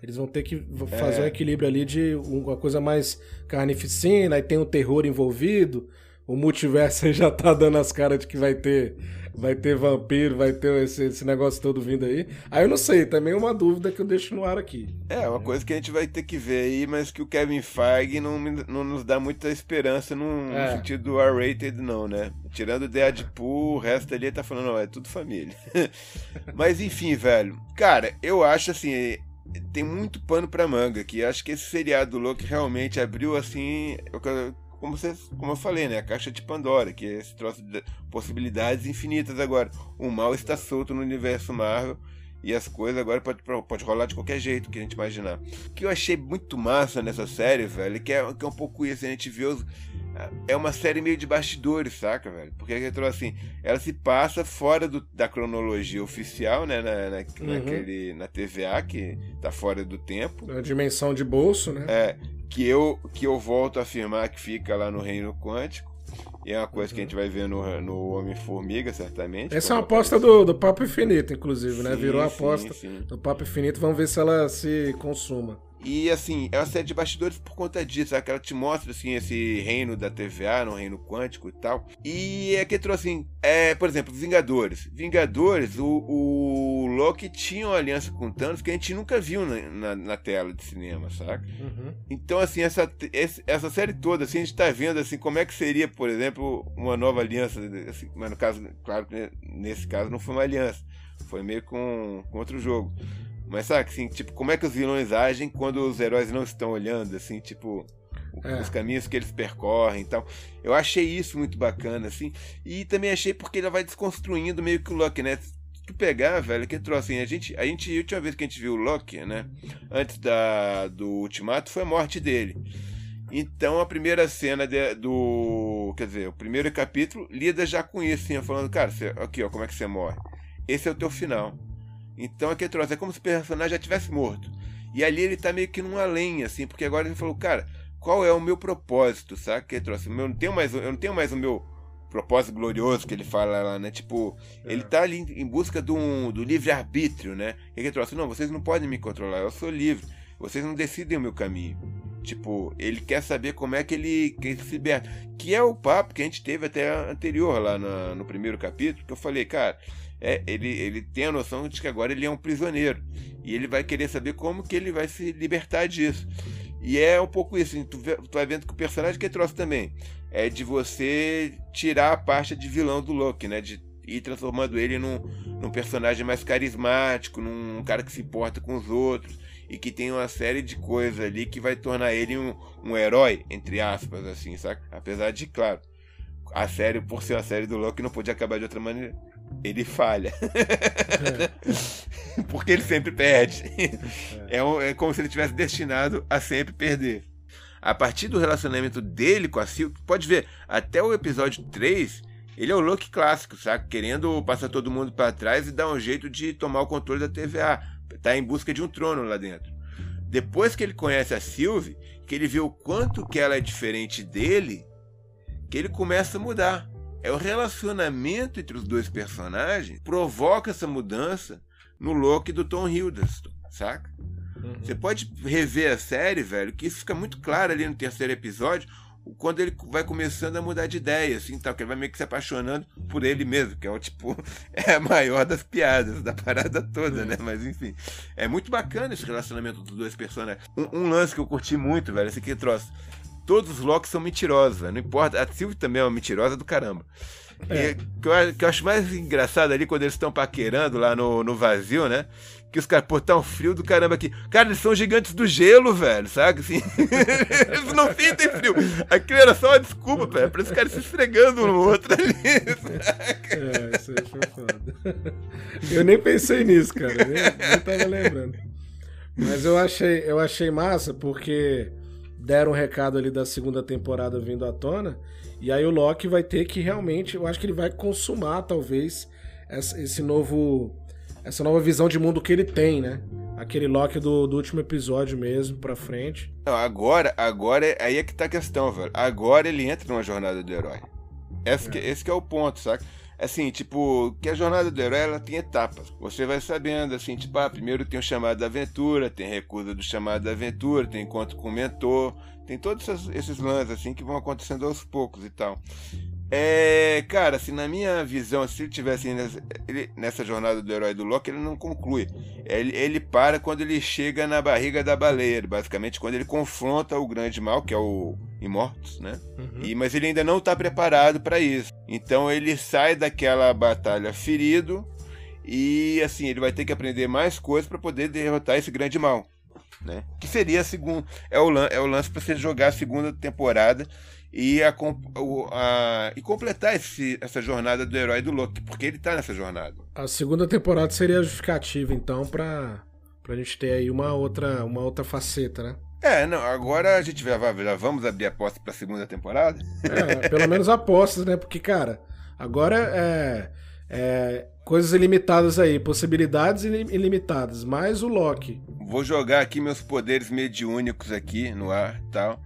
Eles vão ter que fazer é. um equilíbrio ali de uma coisa mais carnificina, aí tem o terror envolvido. O multiverso aí <laughs> já tá dando as caras de que vai ter vai ter vampiro, vai ter esse, esse, negócio todo vindo aí. Aí eu não sei, também é uma dúvida que eu deixo no ar aqui. É, uma coisa que a gente vai ter que ver aí, mas que o Kevin Feige não, não nos dá muita esperança no, é. no sentido do R-rated, não, né? Tirando Deadpool, o resto ali tá falando, não, é tudo família. <laughs> mas enfim, velho. Cara, eu acho assim, tem muito pano pra manga aqui. Acho que esse seriado do Loki realmente abriu assim. Eu, como, vocês, como eu falei, né? A caixa de Pandora, que é esse troço de possibilidades infinitas agora. O mal está solto no universo Marvel e as coisas agora pode, pode rolar de qualquer jeito que a gente imaginar. O que eu achei muito massa nessa série, velho, que é, que é um pouco isso, a gente vê os, é uma série meio de bastidores, saca, velho? Porque assim, ela se passa fora do, da cronologia oficial, né? Na, na, uhum. naquele, na TVA, que tá fora do tempo. A dimensão de bolso, né? É que eu, que eu volto a afirmar que fica lá no reino quântico. E é uma coisa que a gente vai ver no, no Homem-Formiga, certamente. Essa é uma aposta do, do Papo Infinito, inclusive, né? sim, né? Virou a aposta sim, sim. do Papo Infinito. Vamos ver se ela se consuma. E assim, é uma série de bastidores por conta disso, sabe? que ela te mostra assim esse reino da TVA, no reino quântico e tal. E é que trouxe assim, é, por exemplo, Vingadores. Vingadores, o, o Loki tinha uma aliança com Thanos que a gente nunca viu na, na, na tela de cinema, saca? Uhum. Então assim, essa, essa série toda, assim, a gente tá vendo assim como é que seria, por exemplo, uma nova aliança, assim, mas no caso, claro que nesse caso não foi uma aliança, foi meio com, com outro jogo. Mas sabe, assim, tipo, como é que os vilões agem quando os heróis não estão olhando, assim, tipo, é. os caminhos que eles percorrem e tal. Eu achei isso muito bacana, assim. E também achei porque ele vai desconstruindo meio que o Loki, né? Se tu pegar, velho, que trouxe assim, a gente, a gente, a última vez que a gente viu o Loki, né? Antes da, do Ultimato, foi a morte dele. Então a primeira cena de, do. Quer dizer, o primeiro capítulo lida já com isso, assim, falando, cara, você, aqui, ó, como é que você morre. Esse é o teu final. Então aqui trouxe, é como se o personagem já tivesse morto. E ali ele tá meio que num além, assim, porque agora ele falou, cara, qual é o meu propósito, sabe? Que trouxe, eu não tenho mais, eu não tenho mais o meu propósito glorioso que ele fala lá, né? Tipo, é. ele tá ali em busca do, do livre-arbítrio, né? Que ele trouxe, não, vocês não podem me controlar, eu sou livre. Vocês não decidem o meu caminho. Tipo, ele quer saber como é que ele, que ele se liberta. Que é o papo que a gente teve até anterior lá no, no primeiro capítulo, que eu falei, cara, é, ele, ele tem a noção de que agora ele é um prisioneiro. E ele vai querer saber como que ele vai se libertar disso. E é um pouco isso, tu, tu vai vendo que o personagem que trouxe também é de você tirar a parte de vilão do Loki, né? De ir transformando ele num, num personagem mais carismático, num cara que se importa com os outros e que tem uma série de coisas ali que vai tornar ele um, um herói, entre aspas, assim, saca? Apesar de, claro, a série, por ser a série do Loki, não podia acabar de outra maneira. Ele falha. <laughs> Porque ele sempre perde. É. É, é como se ele tivesse destinado a sempre perder. A partir do relacionamento dele com a Silk, pode ver, até o episódio 3, ele é o Loki clássico, sabe? Querendo passar todo mundo para trás e dar um jeito de tomar o controle da TVA. Tá em busca de um trono lá dentro. Depois que ele conhece a Sylvie, que ele vê o quanto que ela é diferente dele, que ele começa a mudar. É o relacionamento entre os dois personagens provoca essa mudança no Loki do Tom Hiddleston, saca? Uhum. Você pode rever a série, velho, que isso fica muito claro ali no terceiro episódio, quando ele vai começando a mudar de ideia, assim, tal, que ele vai meio que se apaixonando por ele mesmo, que é o tipo, <laughs> é a maior das piadas da parada toda, né? Mas enfim, é muito bacana esse relacionamento dos dois personagens. Um, um lance que eu curti muito, velho, esse aqui trouxe. Todos os Locks são mentirosos, velho. Não importa. A Sylvie também é uma mentirosa do caramba. É. E, que, eu, que eu acho mais engraçado ali quando eles estão paquerando lá no, no vazio, né? Que os caras, pô, tá um frio do caramba aqui. Cara, eles são gigantes do gelo, velho, sabe? Assim, <laughs> eles não sentem frio. Aquilo era só uma desculpa, velho, pra esses caras se esfregando um no outro ali. <laughs> Saca? É, isso aí foi foda. Eu nem pensei nisso, cara. Nem, nem tava lembrando. Mas eu achei, eu achei massa porque deram um recado ali da segunda temporada vindo à tona. E aí o Loki vai ter que realmente, eu acho que ele vai consumar talvez esse novo essa nova visão de mundo que ele tem, né? Aquele Loki do, do último episódio mesmo pra frente. Não, agora, agora aí é que tá a questão, velho. Agora ele entra numa jornada do herói. Esse, é. Que, esse que é o ponto, saca? Assim, tipo, que a jornada do herói ela tem etapas. Você vai sabendo, assim, tipo, ah, primeiro tem o chamado da aventura, tem recusa do chamado da aventura, tem encontro com o mentor, tem todos esses, esses lances, assim, que vão acontecendo aos poucos e tal. É, cara, assim, na minha visão, se ele tivesse nessa, ele, nessa jornada do herói do Loki, ele não conclui. Ele, ele para quando ele chega na barriga da baleia, basicamente quando ele confronta o grande mal, que é o Imortus, né? Uhum. E, mas ele ainda não está preparado para isso. Então ele sai daquela batalha ferido e assim, ele vai ter que aprender mais coisas para poder derrotar esse grande mal. Né? Que seria a segunda. É o, é o lance para você jogar a segunda temporada e, a, a, e completar esse, essa jornada do herói do Loki, porque ele tá nessa jornada. A segunda temporada seria justificativa, então, pra, pra gente ter aí uma outra, uma outra faceta, né? É, não, agora a gente já, já vamos abrir a aposta pra segunda temporada? É, pelo menos apostas, né? Porque, cara, agora é, é coisas ilimitadas aí, possibilidades ilimitadas, mais o Loki. Vou jogar aqui meus poderes mediúnicos aqui no ar tal.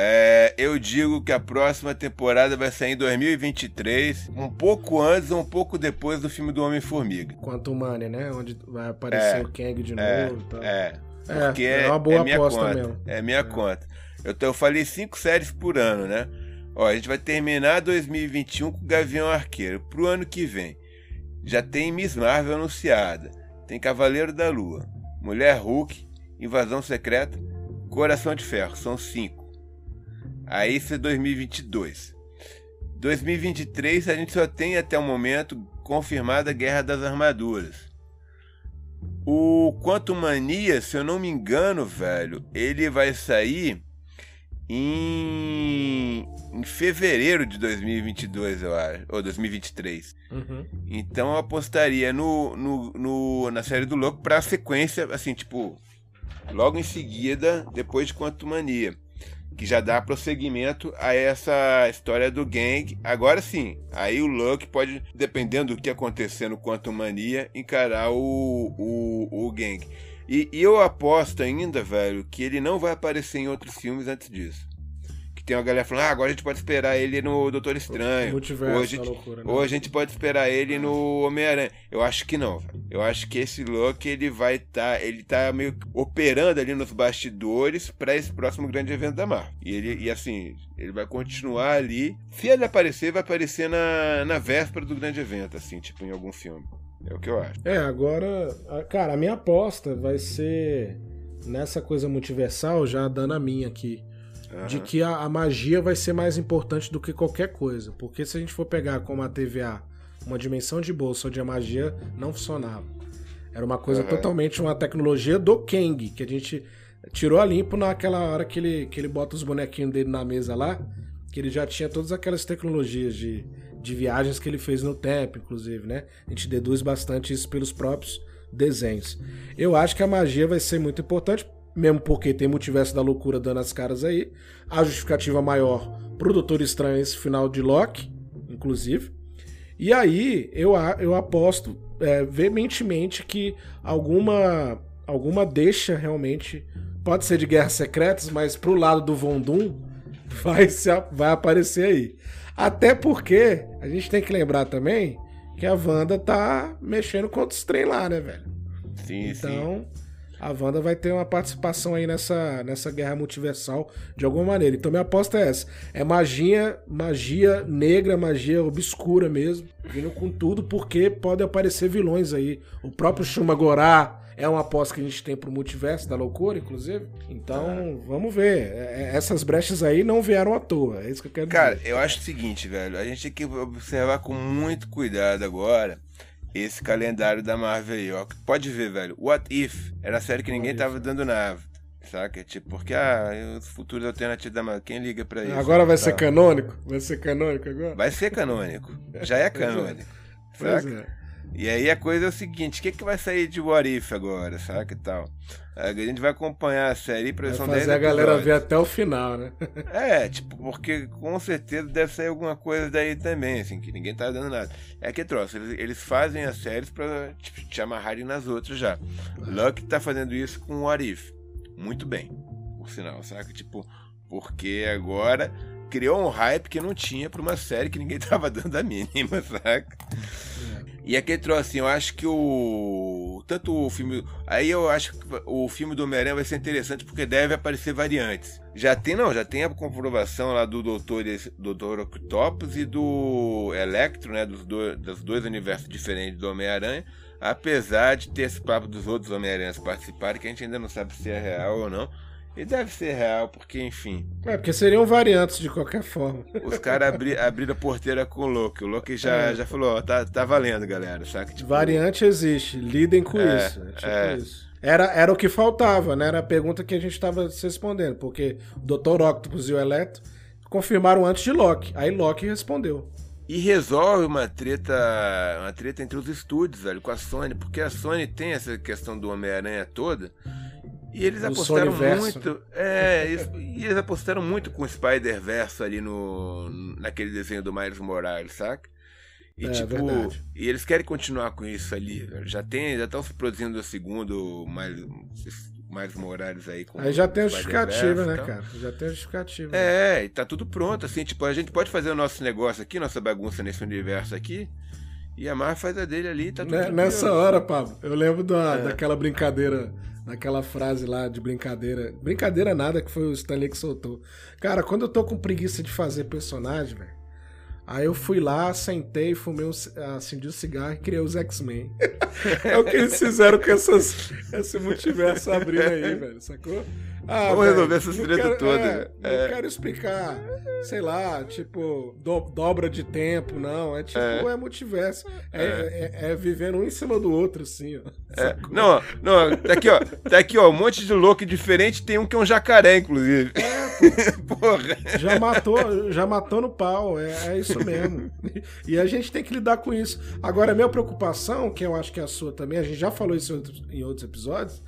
É, eu digo que a próxima temporada vai sair em 2023, um pouco antes ou um pouco depois do filme do Homem-Formiga. Quanto Mania, né? Onde vai aparecer é, o Kang de é, novo e tal. É, porque é, é uma boa é minha aposta conta, mesmo. É minha é. conta. Eu, eu falei cinco séries por ano, né? Ó, a gente vai terminar 2021 com Gavião Arqueiro. Pro ano que vem, já tem Miss Marvel anunciada. Tem Cavaleiro da Lua, Mulher Hulk, Invasão Secreta, Coração de Ferro. São cinco. Aí isso é 2022. 2023 a gente só tem até o momento confirmada a Guerra das Armaduras. O Quanto Mania, se eu não me engano, velho, ele vai sair em, em fevereiro de 2022, eu acho, ou 2023. Uhum. Então eu apostaria no, no, no, na série do Louco pra sequência, assim, tipo, logo em seguida, depois de Quanto Mania. Que já dá prosseguimento a essa história do Gang. Agora sim, aí o Luck pode, dependendo do que acontecer no Quantum Mania, encarar o, o, o Gang. E, e eu aposto ainda, velho, que ele não vai aparecer em outros filmes antes disso tem uma galera falando, ah, agora a gente pode esperar ele no Doutor Estranho. Multiverso ou a gente, loucura, né? ou a gente pode esperar ele no Homem-Aranha. Eu acho que não, velho. Eu acho que esse Loki, ele vai estar, tá, ele tá meio operando ali nos bastidores para esse próximo grande evento da Marvel. E ele, e assim, ele vai continuar ali. Se ele aparecer, vai aparecer na, na véspera do grande evento, assim, tipo em algum filme. É o que eu acho. É, agora, cara, a minha aposta vai ser nessa coisa multiversal, já dando a minha aqui uhum. de que a, a, magia vai ser mais importante do que qualquer coisa. Porque se a gente for pegar como a TVA uma dimensão de bolsa onde a magia não funcionava, era uma coisa uhum. totalmente uma tecnologia do Kang, que a gente tirou a limpo naquela hora que ele, que ele bota os bonequinhos dele na mesa lá, que ele já tinha todas aquelas tecnologias de, de viagens que ele fez no tempo, inclusive, né? A gente deduz bastante isso pelos próprios desenhos. Eu acho que a magia vai ser muito importante mesmo porque tem multiverso da loucura dando as caras aí. A justificativa maior pro Doutor Estranho esse final de Loki, inclusive. E aí eu, eu aposto é, veementemente que alguma alguma deixa realmente pode ser de Guerras Secretas, mas pro lado do Vondum <laughs> vai, se, vai aparecer aí. Até porque a gente tem que lembrar também que a Wanda tá mexendo com outros trem lá, né, velho? Sim, então, sim a Wanda vai ter uma participação aí nessa, nessa guerra multiversal de alguma maneira. Então minha aposta é essa. É magia, magia negra, magia obscura mesmo, vindo com tudo, porque pode aparecer vilões aí. O próprio Shumagorá é uma aposta que a gente tem pro multiverso da loucura, inclusive. Então, é. vamos ver. É, é, essas brechas aí não vieram à toa. É isso que eu quero Cara, dizer. Cara, eu acho o seguinte, velho. A gente tem que observar com muito cuidado agora esse calendário da Marvel aí, ó. Pode ver, velho. What If era a série que ninguém tava dando nave. Saca? Tipo, porque ah, os futuros alternativos da Marvel, quem liga pra isso? Agora vai tá. ser canônico? Vai ser canônico agora? Vai ser canônico. Já é <laughs> canônico. saca? É. E aí a coisa é o seguinte, o que, que vai sair de What If agora, saca e tal? A gente vai acompanhar a série pra vai fazer a galera ver até o final, né? É, tipo, porque com certeza deve sair alguma coisa daí também, assim, que ninguém tá dando nada. É que troço, eles, eles fazem as séries pra tipo, te amarrarem nas outras já. Luck tá fazendo isso com o What If. Muito bem, por sinal, saca? Tipo, porque agora criou um hype que não tinha pra uma série que ninguém <laughs> tava dando a mínima, saca? E aquele troço assim, eu acho que o. Tanto o filme. Aí eu acho que o filme do Homem-Aranha vai ser interessante porque deve aparecer variantes. Já tem, não, já tem a comprovação lá do Doutor, Doutor Octopus e do Electro, né? Dos, do, dos dois universos diferentes do Homem-Aranha. Apesar de ter esse papo dos outros Homem-Aranhas participarem, que a gente ainda não sabe se é real ou não. E deve ser real, porque enfim. É, porque seriam variantes de qualquer forma. Os caras abri, <laughs> abriram a porteira com o Loki. O Loki já, é. já falou, ó, tá, tá valendo, galera. Saca? Tipo, Variante existe, lidem com é, isso. É tipo é. isso. Era, era o que faltava, né? Era a pergunta que a gente estava se respondendo, porque o Dr. Octopus e o Electro confirmaram antes de Loki. Aí Loki respondeu. E resolve uma treta, uma treta entre os estúdios, velho, com a Sony, porque a Sony tem essa questão do Homem-Aranha toda. E eles apostaram muito. É, <laughs> eles, e eles apostaram muito com o Spider-Verse ali no, naquele desenho do Miles Morales, saca? E é, tipo, verdade. e eles querem continuar com isso ali. Já tem, já estão se produzindo o segundo Miles, Miles Morales aí com Aí já tem a justificativa, né, cara? Já tem a justificativa. É, e tá tudo pronto, assim, tipo, a gente pode fazer o nosso negócio aqui, nossa bagunça nesse universo aqui. E a Mar faz a dele ali, tá tudo né, Nessa hora, Pablo, eu lembro da, é. daquela brincadeira naquela frase lá de brincadeira. Brincadeira nada que foi o Stanley que soltou. Cara, quando eu tô com preguiça de fazer personagem, velho. Aí eu fui lá, sentei, fumei um, acendi um cigarro e criei os X-Men. <laughs> é o que eles fizeram com essas, esse multiverso abrindo aí, velho, sacou? Ah, Vamos resolver essa treta toda. É, é. Não quero explicar, sei lá, tipo, do, dobra de tempo, não. É tipo, é, é multiverso. É, é. é, é vivendo um em cima do outro, assim, ó. Não, não, tá aqui, ó. Tá aqui, ó, um monte de louco diferente. Tem um que é um jacaré, inclusive. É, <laughs> Porra. Já matou, já matou no pau, é, é isso mesmo. e a gente tem que lidar com isso. Agora, a minha preocupação, que eu acho que é a sua também, a gente já falou isso em outros episódios,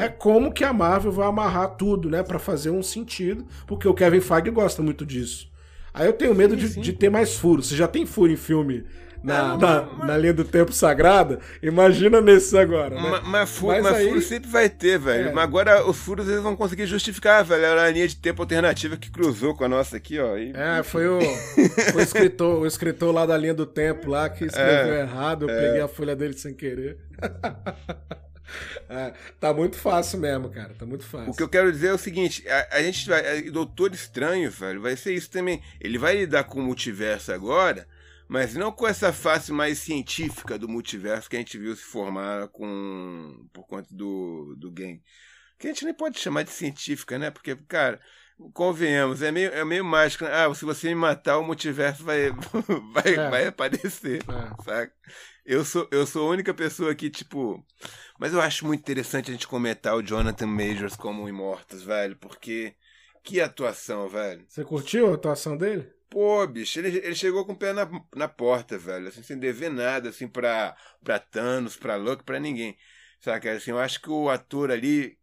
é, é como que a Marvel vai amarrar tudo, né, para fazer um sentido, porque o Kevin Feige gosta muito disso. Aí eu tenho medo sim, de, sim. de ter mais furos. Você já tem furo em filme na, na, na, linha do tempo sagrada, imagina nesse agora, né? Mas, mas, furo, mas, mas aí... furo sempre vai ter, velho. É. Mas agora os furos eles vão conseguir justificar, velho. Era a linha de tempo alternativa que cruzou com a nossa aqui, ó. E... É, foi o, o, escritor, o escritor lá da linha do tempo lá que escreveu é. errado. Eu é. peguei a folha dele sem querer. <laughs> É, tá muito fácil mesmo, cara. Tá muito fácil. O que eu quero dizer é o seguinte: a, a gente vai. Doutor Estranho, velho, vai ser isso também. Ele vai lidar com o multiverso agora, mas não com essa face mais científica do multiverso que a gente viu se formar com por conta do, do game. Que a gente nem pode chamar de científica, né? Porque, cara, convenhamos, é meio, é meio mágico. Né? Ah, se você me matar, o multiverso vai, <laughs> vai, é. vai aparecer, é. saca? Eu sou, eu sou a única pessoa que, tipo. Mas eu acho muito interessante a gente comentar o Jonathan Majors como Imortus, velho, porque. Que atuação, velho. Você curtiu a atuação dele? Pô, bicho, ele, ele chegou com o pé na, na porta, velho, assim, sem dever nada, assim, pra, pra Thanos, pra Luke, pra ninguém. Sabe, assim, eu acho que o ator ali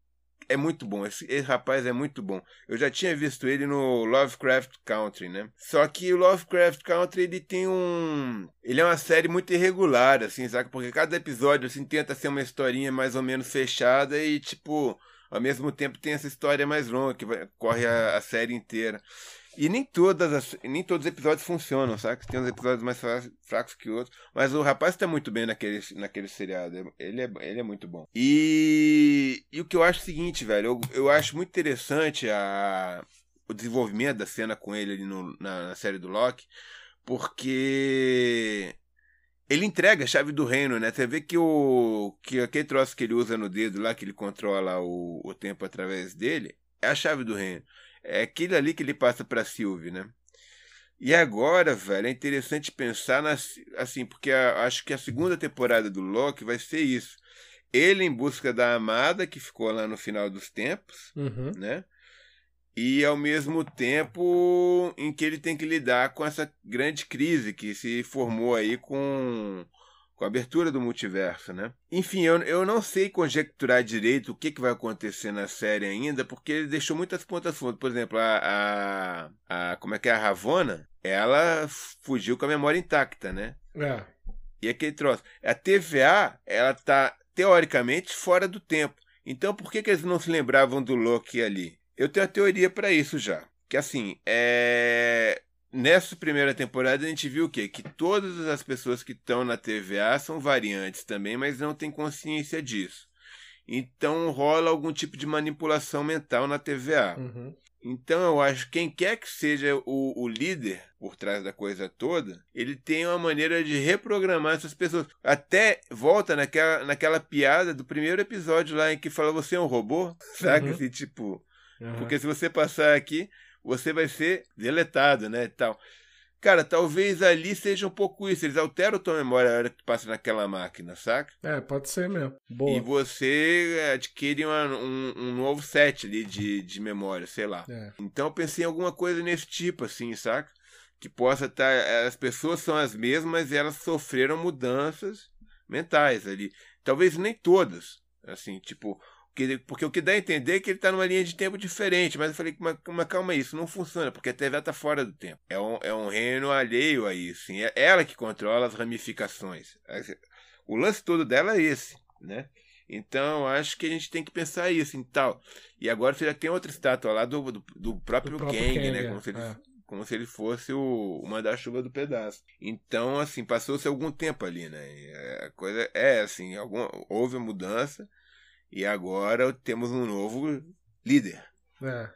é muito bom, esse, esse, rapaz é muito bom. Eu já tinha visto ele no Lovecraft Country, né? Só que o Lovecraft Country, ele tem um... Ele é uma série muito irregular, assim, sabe? Porque cada episódio, assim, tenta ser uma historinha mais ou menos fechada e, tipo, ao mesmo tempo tem essa história mais longa, que vai, corre a, a série inteira. E nem todas as, nem todos os episódios funcionam, sabe? Tem uns episódios mais fracos que outros. Mas o rapaz tá muito bem naquele, naquele seriado. Ele é, ele é muito bom. E, e o que eu acho é o seguinte, velho. Eu, eu acho muito interessante a, o desenvolvimento da cena com ele ali no, na, na série do Loki. Porque ele entrega a chave do reino, né? Você vê que o que aquele troço que ele usa no dedo lá, que ele controla o, o tempo através dele, é a chave do reino. É aquilo ali que ele passa para Sylvie, né? E agora, velho, é interessante pensar na, assim, porque a, acho que a segunda temporada do Loki vai ser isso. Ele em busca da amada que ficou lá no final dos tempos, uhum. né? E ao mesmo tempo em que ele tem que lidar com essa grande crise que se formou aí com com a abertura do multiverso, né? Enfim, eu, eu não sei conjecturar direito o que, que vai acontecer na série ainda, porque ele deixou muitas pontas fundas. Por exemplo, a, a, a, Como é que é? A Ravona, ela fugiu com a memória intacta, né? É. E aquele troço. A TVA, ela tá, teoricamente, fora do tempo. Então, por que, que eles não se lembravam do Loki ali? Eu tenho a teoria para isso já. Que assim, é Nessa primeira temporada a gente viu o quê? Que todas as pessoas que estão na TVA são variantes também, mas não têm consciência disso. Então rola algum tipo de manipulação mental na TVA. Uhum. Então eu acho que quem quer que seja o, o, líder por trás da coisa toda, ele tem uma maneira de reprogramar essas pessoas. Até volta naquela, naquela piada do primeiro episódio lá em que fala você é um robô, <laughs> sabe? Uhum. Assim, tipo, uhum. porque se você passar aqui, você vai ser deletado, né? Tal. Cara, talvez ali seja um pouco isso. Eles alteram a tua memória hora que tu passa naquela máquina, saca? É, pode ser mesmo. Boa. E você adquire uma, um, um, novo set ali de, de memória, sei lá. É. Então eu pensei em alguma coisa nesse tipo, assim, saca? Que possa estar. Tá, as pessoas são as mesmas e elas sofreram mudanças mentais ali. Talvez nem todas. Assim, tipo, porque, o que dá a entender é que ele está numa linha de tempo diferente. Mas eu falei, mas, mas calma aí, isso não funciona, porque a TV está fora do tempo. É um, é um reino alheio a isso. É ela que controla as ramificações. O lance todo dela é esse, né? Então, acho que a gente tem que pensar isso em tal. E agora você já tem outra estátua lá do, do, do próprio, do próprio Kang, Kang, né? Como se ele, é. como se ele fosse o, o manda-chuva do pedaço. Então, assim, passou-se algum tempo ali, né? A coisa é assim, algum, houve mudança, e agora temos um novo líder. É.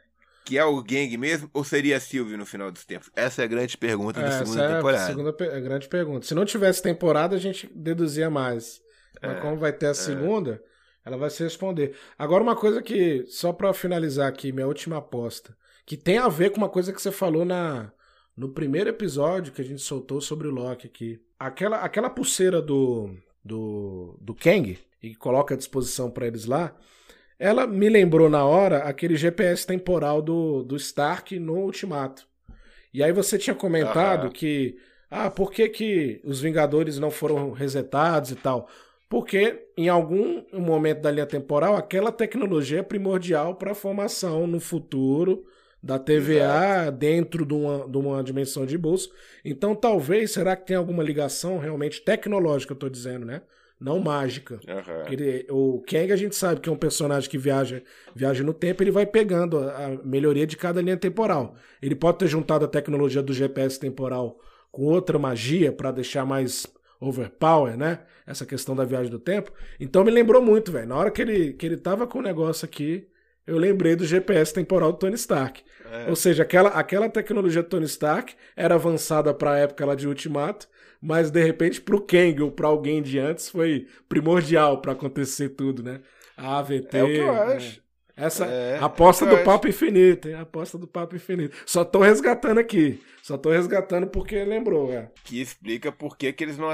Que é o Gang mesmo ou seria a Sylvie no final dos tempos? Essa é a grande pergunta da segunda é temporada. A segunda a grande pergunta. Se não tivesse temporada, a gente deduzia mais. Mas é, como vai ter a é. segunda, ela vai se responder. Agora, uma coisa que, só para finalizar aqui, minha última aposta, que tem a ver com uma coisa que você falou na, no primeiro episódio que a gente soltou sobre o Loki aqui. Aquela, aquela pulseira do, do, do Kang, e coloca à disposição para eles lá, ela me lembrou na hora aquele GPS temporal do, do Stark no Ultimato. E aí você tinha comentado que. Ah, por que, que os Vingadores não foram resetados e tal? Porque em algum momento da linha temporal, aquela tecnologia é primordial para a formação no futuro da TVA Exato. dentro de uma, de uma dimensão de bolso. Então, talvez, será que tem alguma ligação realmente tecnológica, eu estou dizendo, né? Não mágica. Uhum. Ele, o Kang, a gente sabe que é um personagem que viaja, viaja no tempo, ele vai pegando a, a melhoria de cada linha temporal. Ele pode ter juntado a tecnologia do GPS temporal com outra magia para deixar mais overpower, né? Essa questão da viagem do tempo. Então me lembrou muito, velho. Na hora que ele, que ele tava com o negócio aqui, eu lembrei do GPS temporal do Tony Stark. É. Ou seja, aquela, aquela tecnologia do Tony Stark era avançada para a época lá de Ultimato, mas de repente pro Kang ou para alguém de antes foi primordial para acontecer tudo, né? A AVT. É o que eu né? Essa é, aposta do Papo Infinito, hein? Aposta do Papo Infinito. Só tô resgatando aqui. Só tô resgatando porque lembrou, é. Que explica por que, que eles não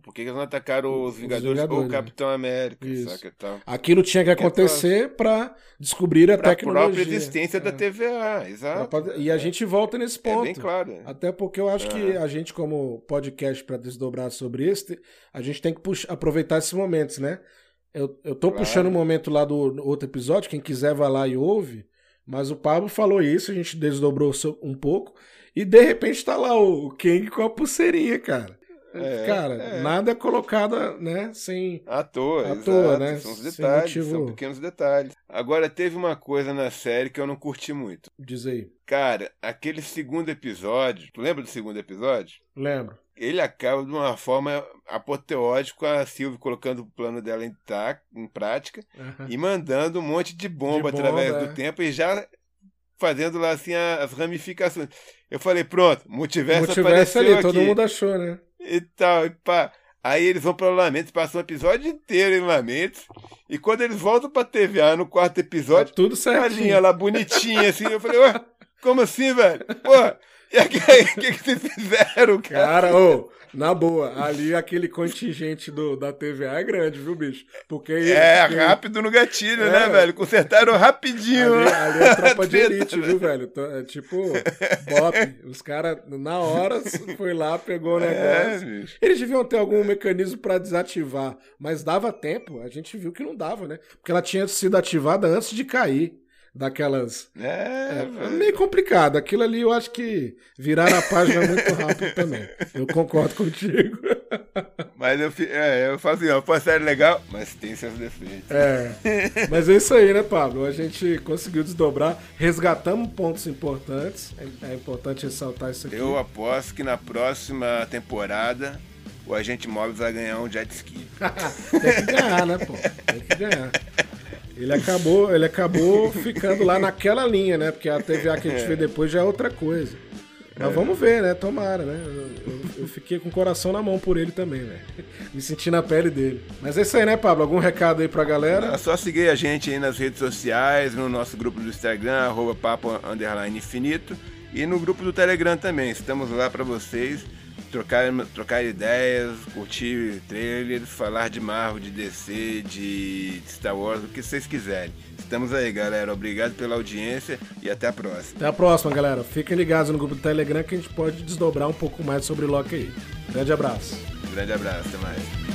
por que, que eles não atacaram os Vingadores, os Vingadores ou o Capitão América, Isso. saca? Tal. Aquilo tinha que acontecer para descobrir a pra tecnologia. A própria existência é. da TVA, exato. E a gente volta nesse ponto. É bem claro. Até porque eu acho é. que a gente, como podcast para desdobrar sobre isso, a gente tem que puxar, aproveitar esses momentos, né? Eu, eu tô claro. puxando o um momento lá do outro episódio, quem quiser vai lá e ouve. Mas o Pablo falou isso, a gente desdobrou um pouco. E de repente tá lá o King com a pulseirinha, cara. É, cara, é. nada é colocado, né, sem... À toa, à toa né? São os detalhes, motivo... são pequenos detalhes. Agora, teve uma coisa na série que eu não curti muito. Diz aí. Cara, aquele segundo episódio, tu lembra do segundo episódio? Lembro ele acaba de uma forma apoteótica com a Sylvie colocando o plano dela em, tá, em prática uhum. e mandando um monte de bomba, de bomba através é. do tempo e já fazendo lá assim as ramificações. Eu falei, pronto, multiverso, multiverso ali, aqui. todo mundo achou, né? E tal, e pá. Aí eles vão para Lamentos, passam o episódio inteiro em Lamentos. E quando eles voltam pra TVA no quarto episódio, tá tudo certo. A linha lá bonitinha assim. Eu falei, ué, como assim, velho? Pô, <laughs> e o que, que, vocês fizeram, cara? Cara, ô, na boa, ali aquele contingente do, da TVA é grande, viu, bicho? Porque. É, porque... rápido no gatilho, né, é, né, velho? Consertaram rapidinho. Ali, ali é tropa de <laughs> elite, viu, velho? É tipo, bop. Os caras, na hora, foi lá, pegou o é, negócio. É, Eles deviam ter algum mecanismo para desativar, mas dava tempo. A gente viu que não dava, né? Porque ela tinha sido ativada antes de cair daquelas. É, é, meio complicado. Aquilo ali eu acho que virar a página muito <laughs> rápido também. Eu concordo contigo. <laughs> Mas eu, é, eu falo assim, ó, pô, série legal, mas tem seus defeitos. É. <laughs> Mas é isso aí, né, Pablo? A gente conseguiu desdobrar, resgatamos pontos importantes. É, é importante ressaltar isso aqui. Eu aposto que na próxima temporada o agente móvel vai ganhar um jet ski. tem que ganhar, né, pô? Tem que ganhar. Ele acabou, ele acabou <laughs> ficando lá naquela linha, né? Porque a TVA que a gente vê depois já é outra coisa. Mas é. vamos ver, né? Tomara, né? Eu, eu, eu, fiquei com o coração na mão por ele também, velho. Me senti na pele dele. Mas é isso aí, né, Pablo? Algum recado aí pra galera? É só seguir a gente aí nas redes sociais, no nosso grupo do Instagram, arroba papo infinito. E no grupo do Telegram também. Estamos lá para vocês trocar, trocar ideias, curtir trailers, falar de Marvel, de DC, de Star Wars, o que vocês quiserem. Estamos aí, galera. Obrigado pela audiência e até a próxima. Até a próxima, galera. Fiquem ligados no grupo do Telegram que a gente pode desdobrar um pouco mais sobre Loki aí. Grande abraço. Grande abraço, até mais.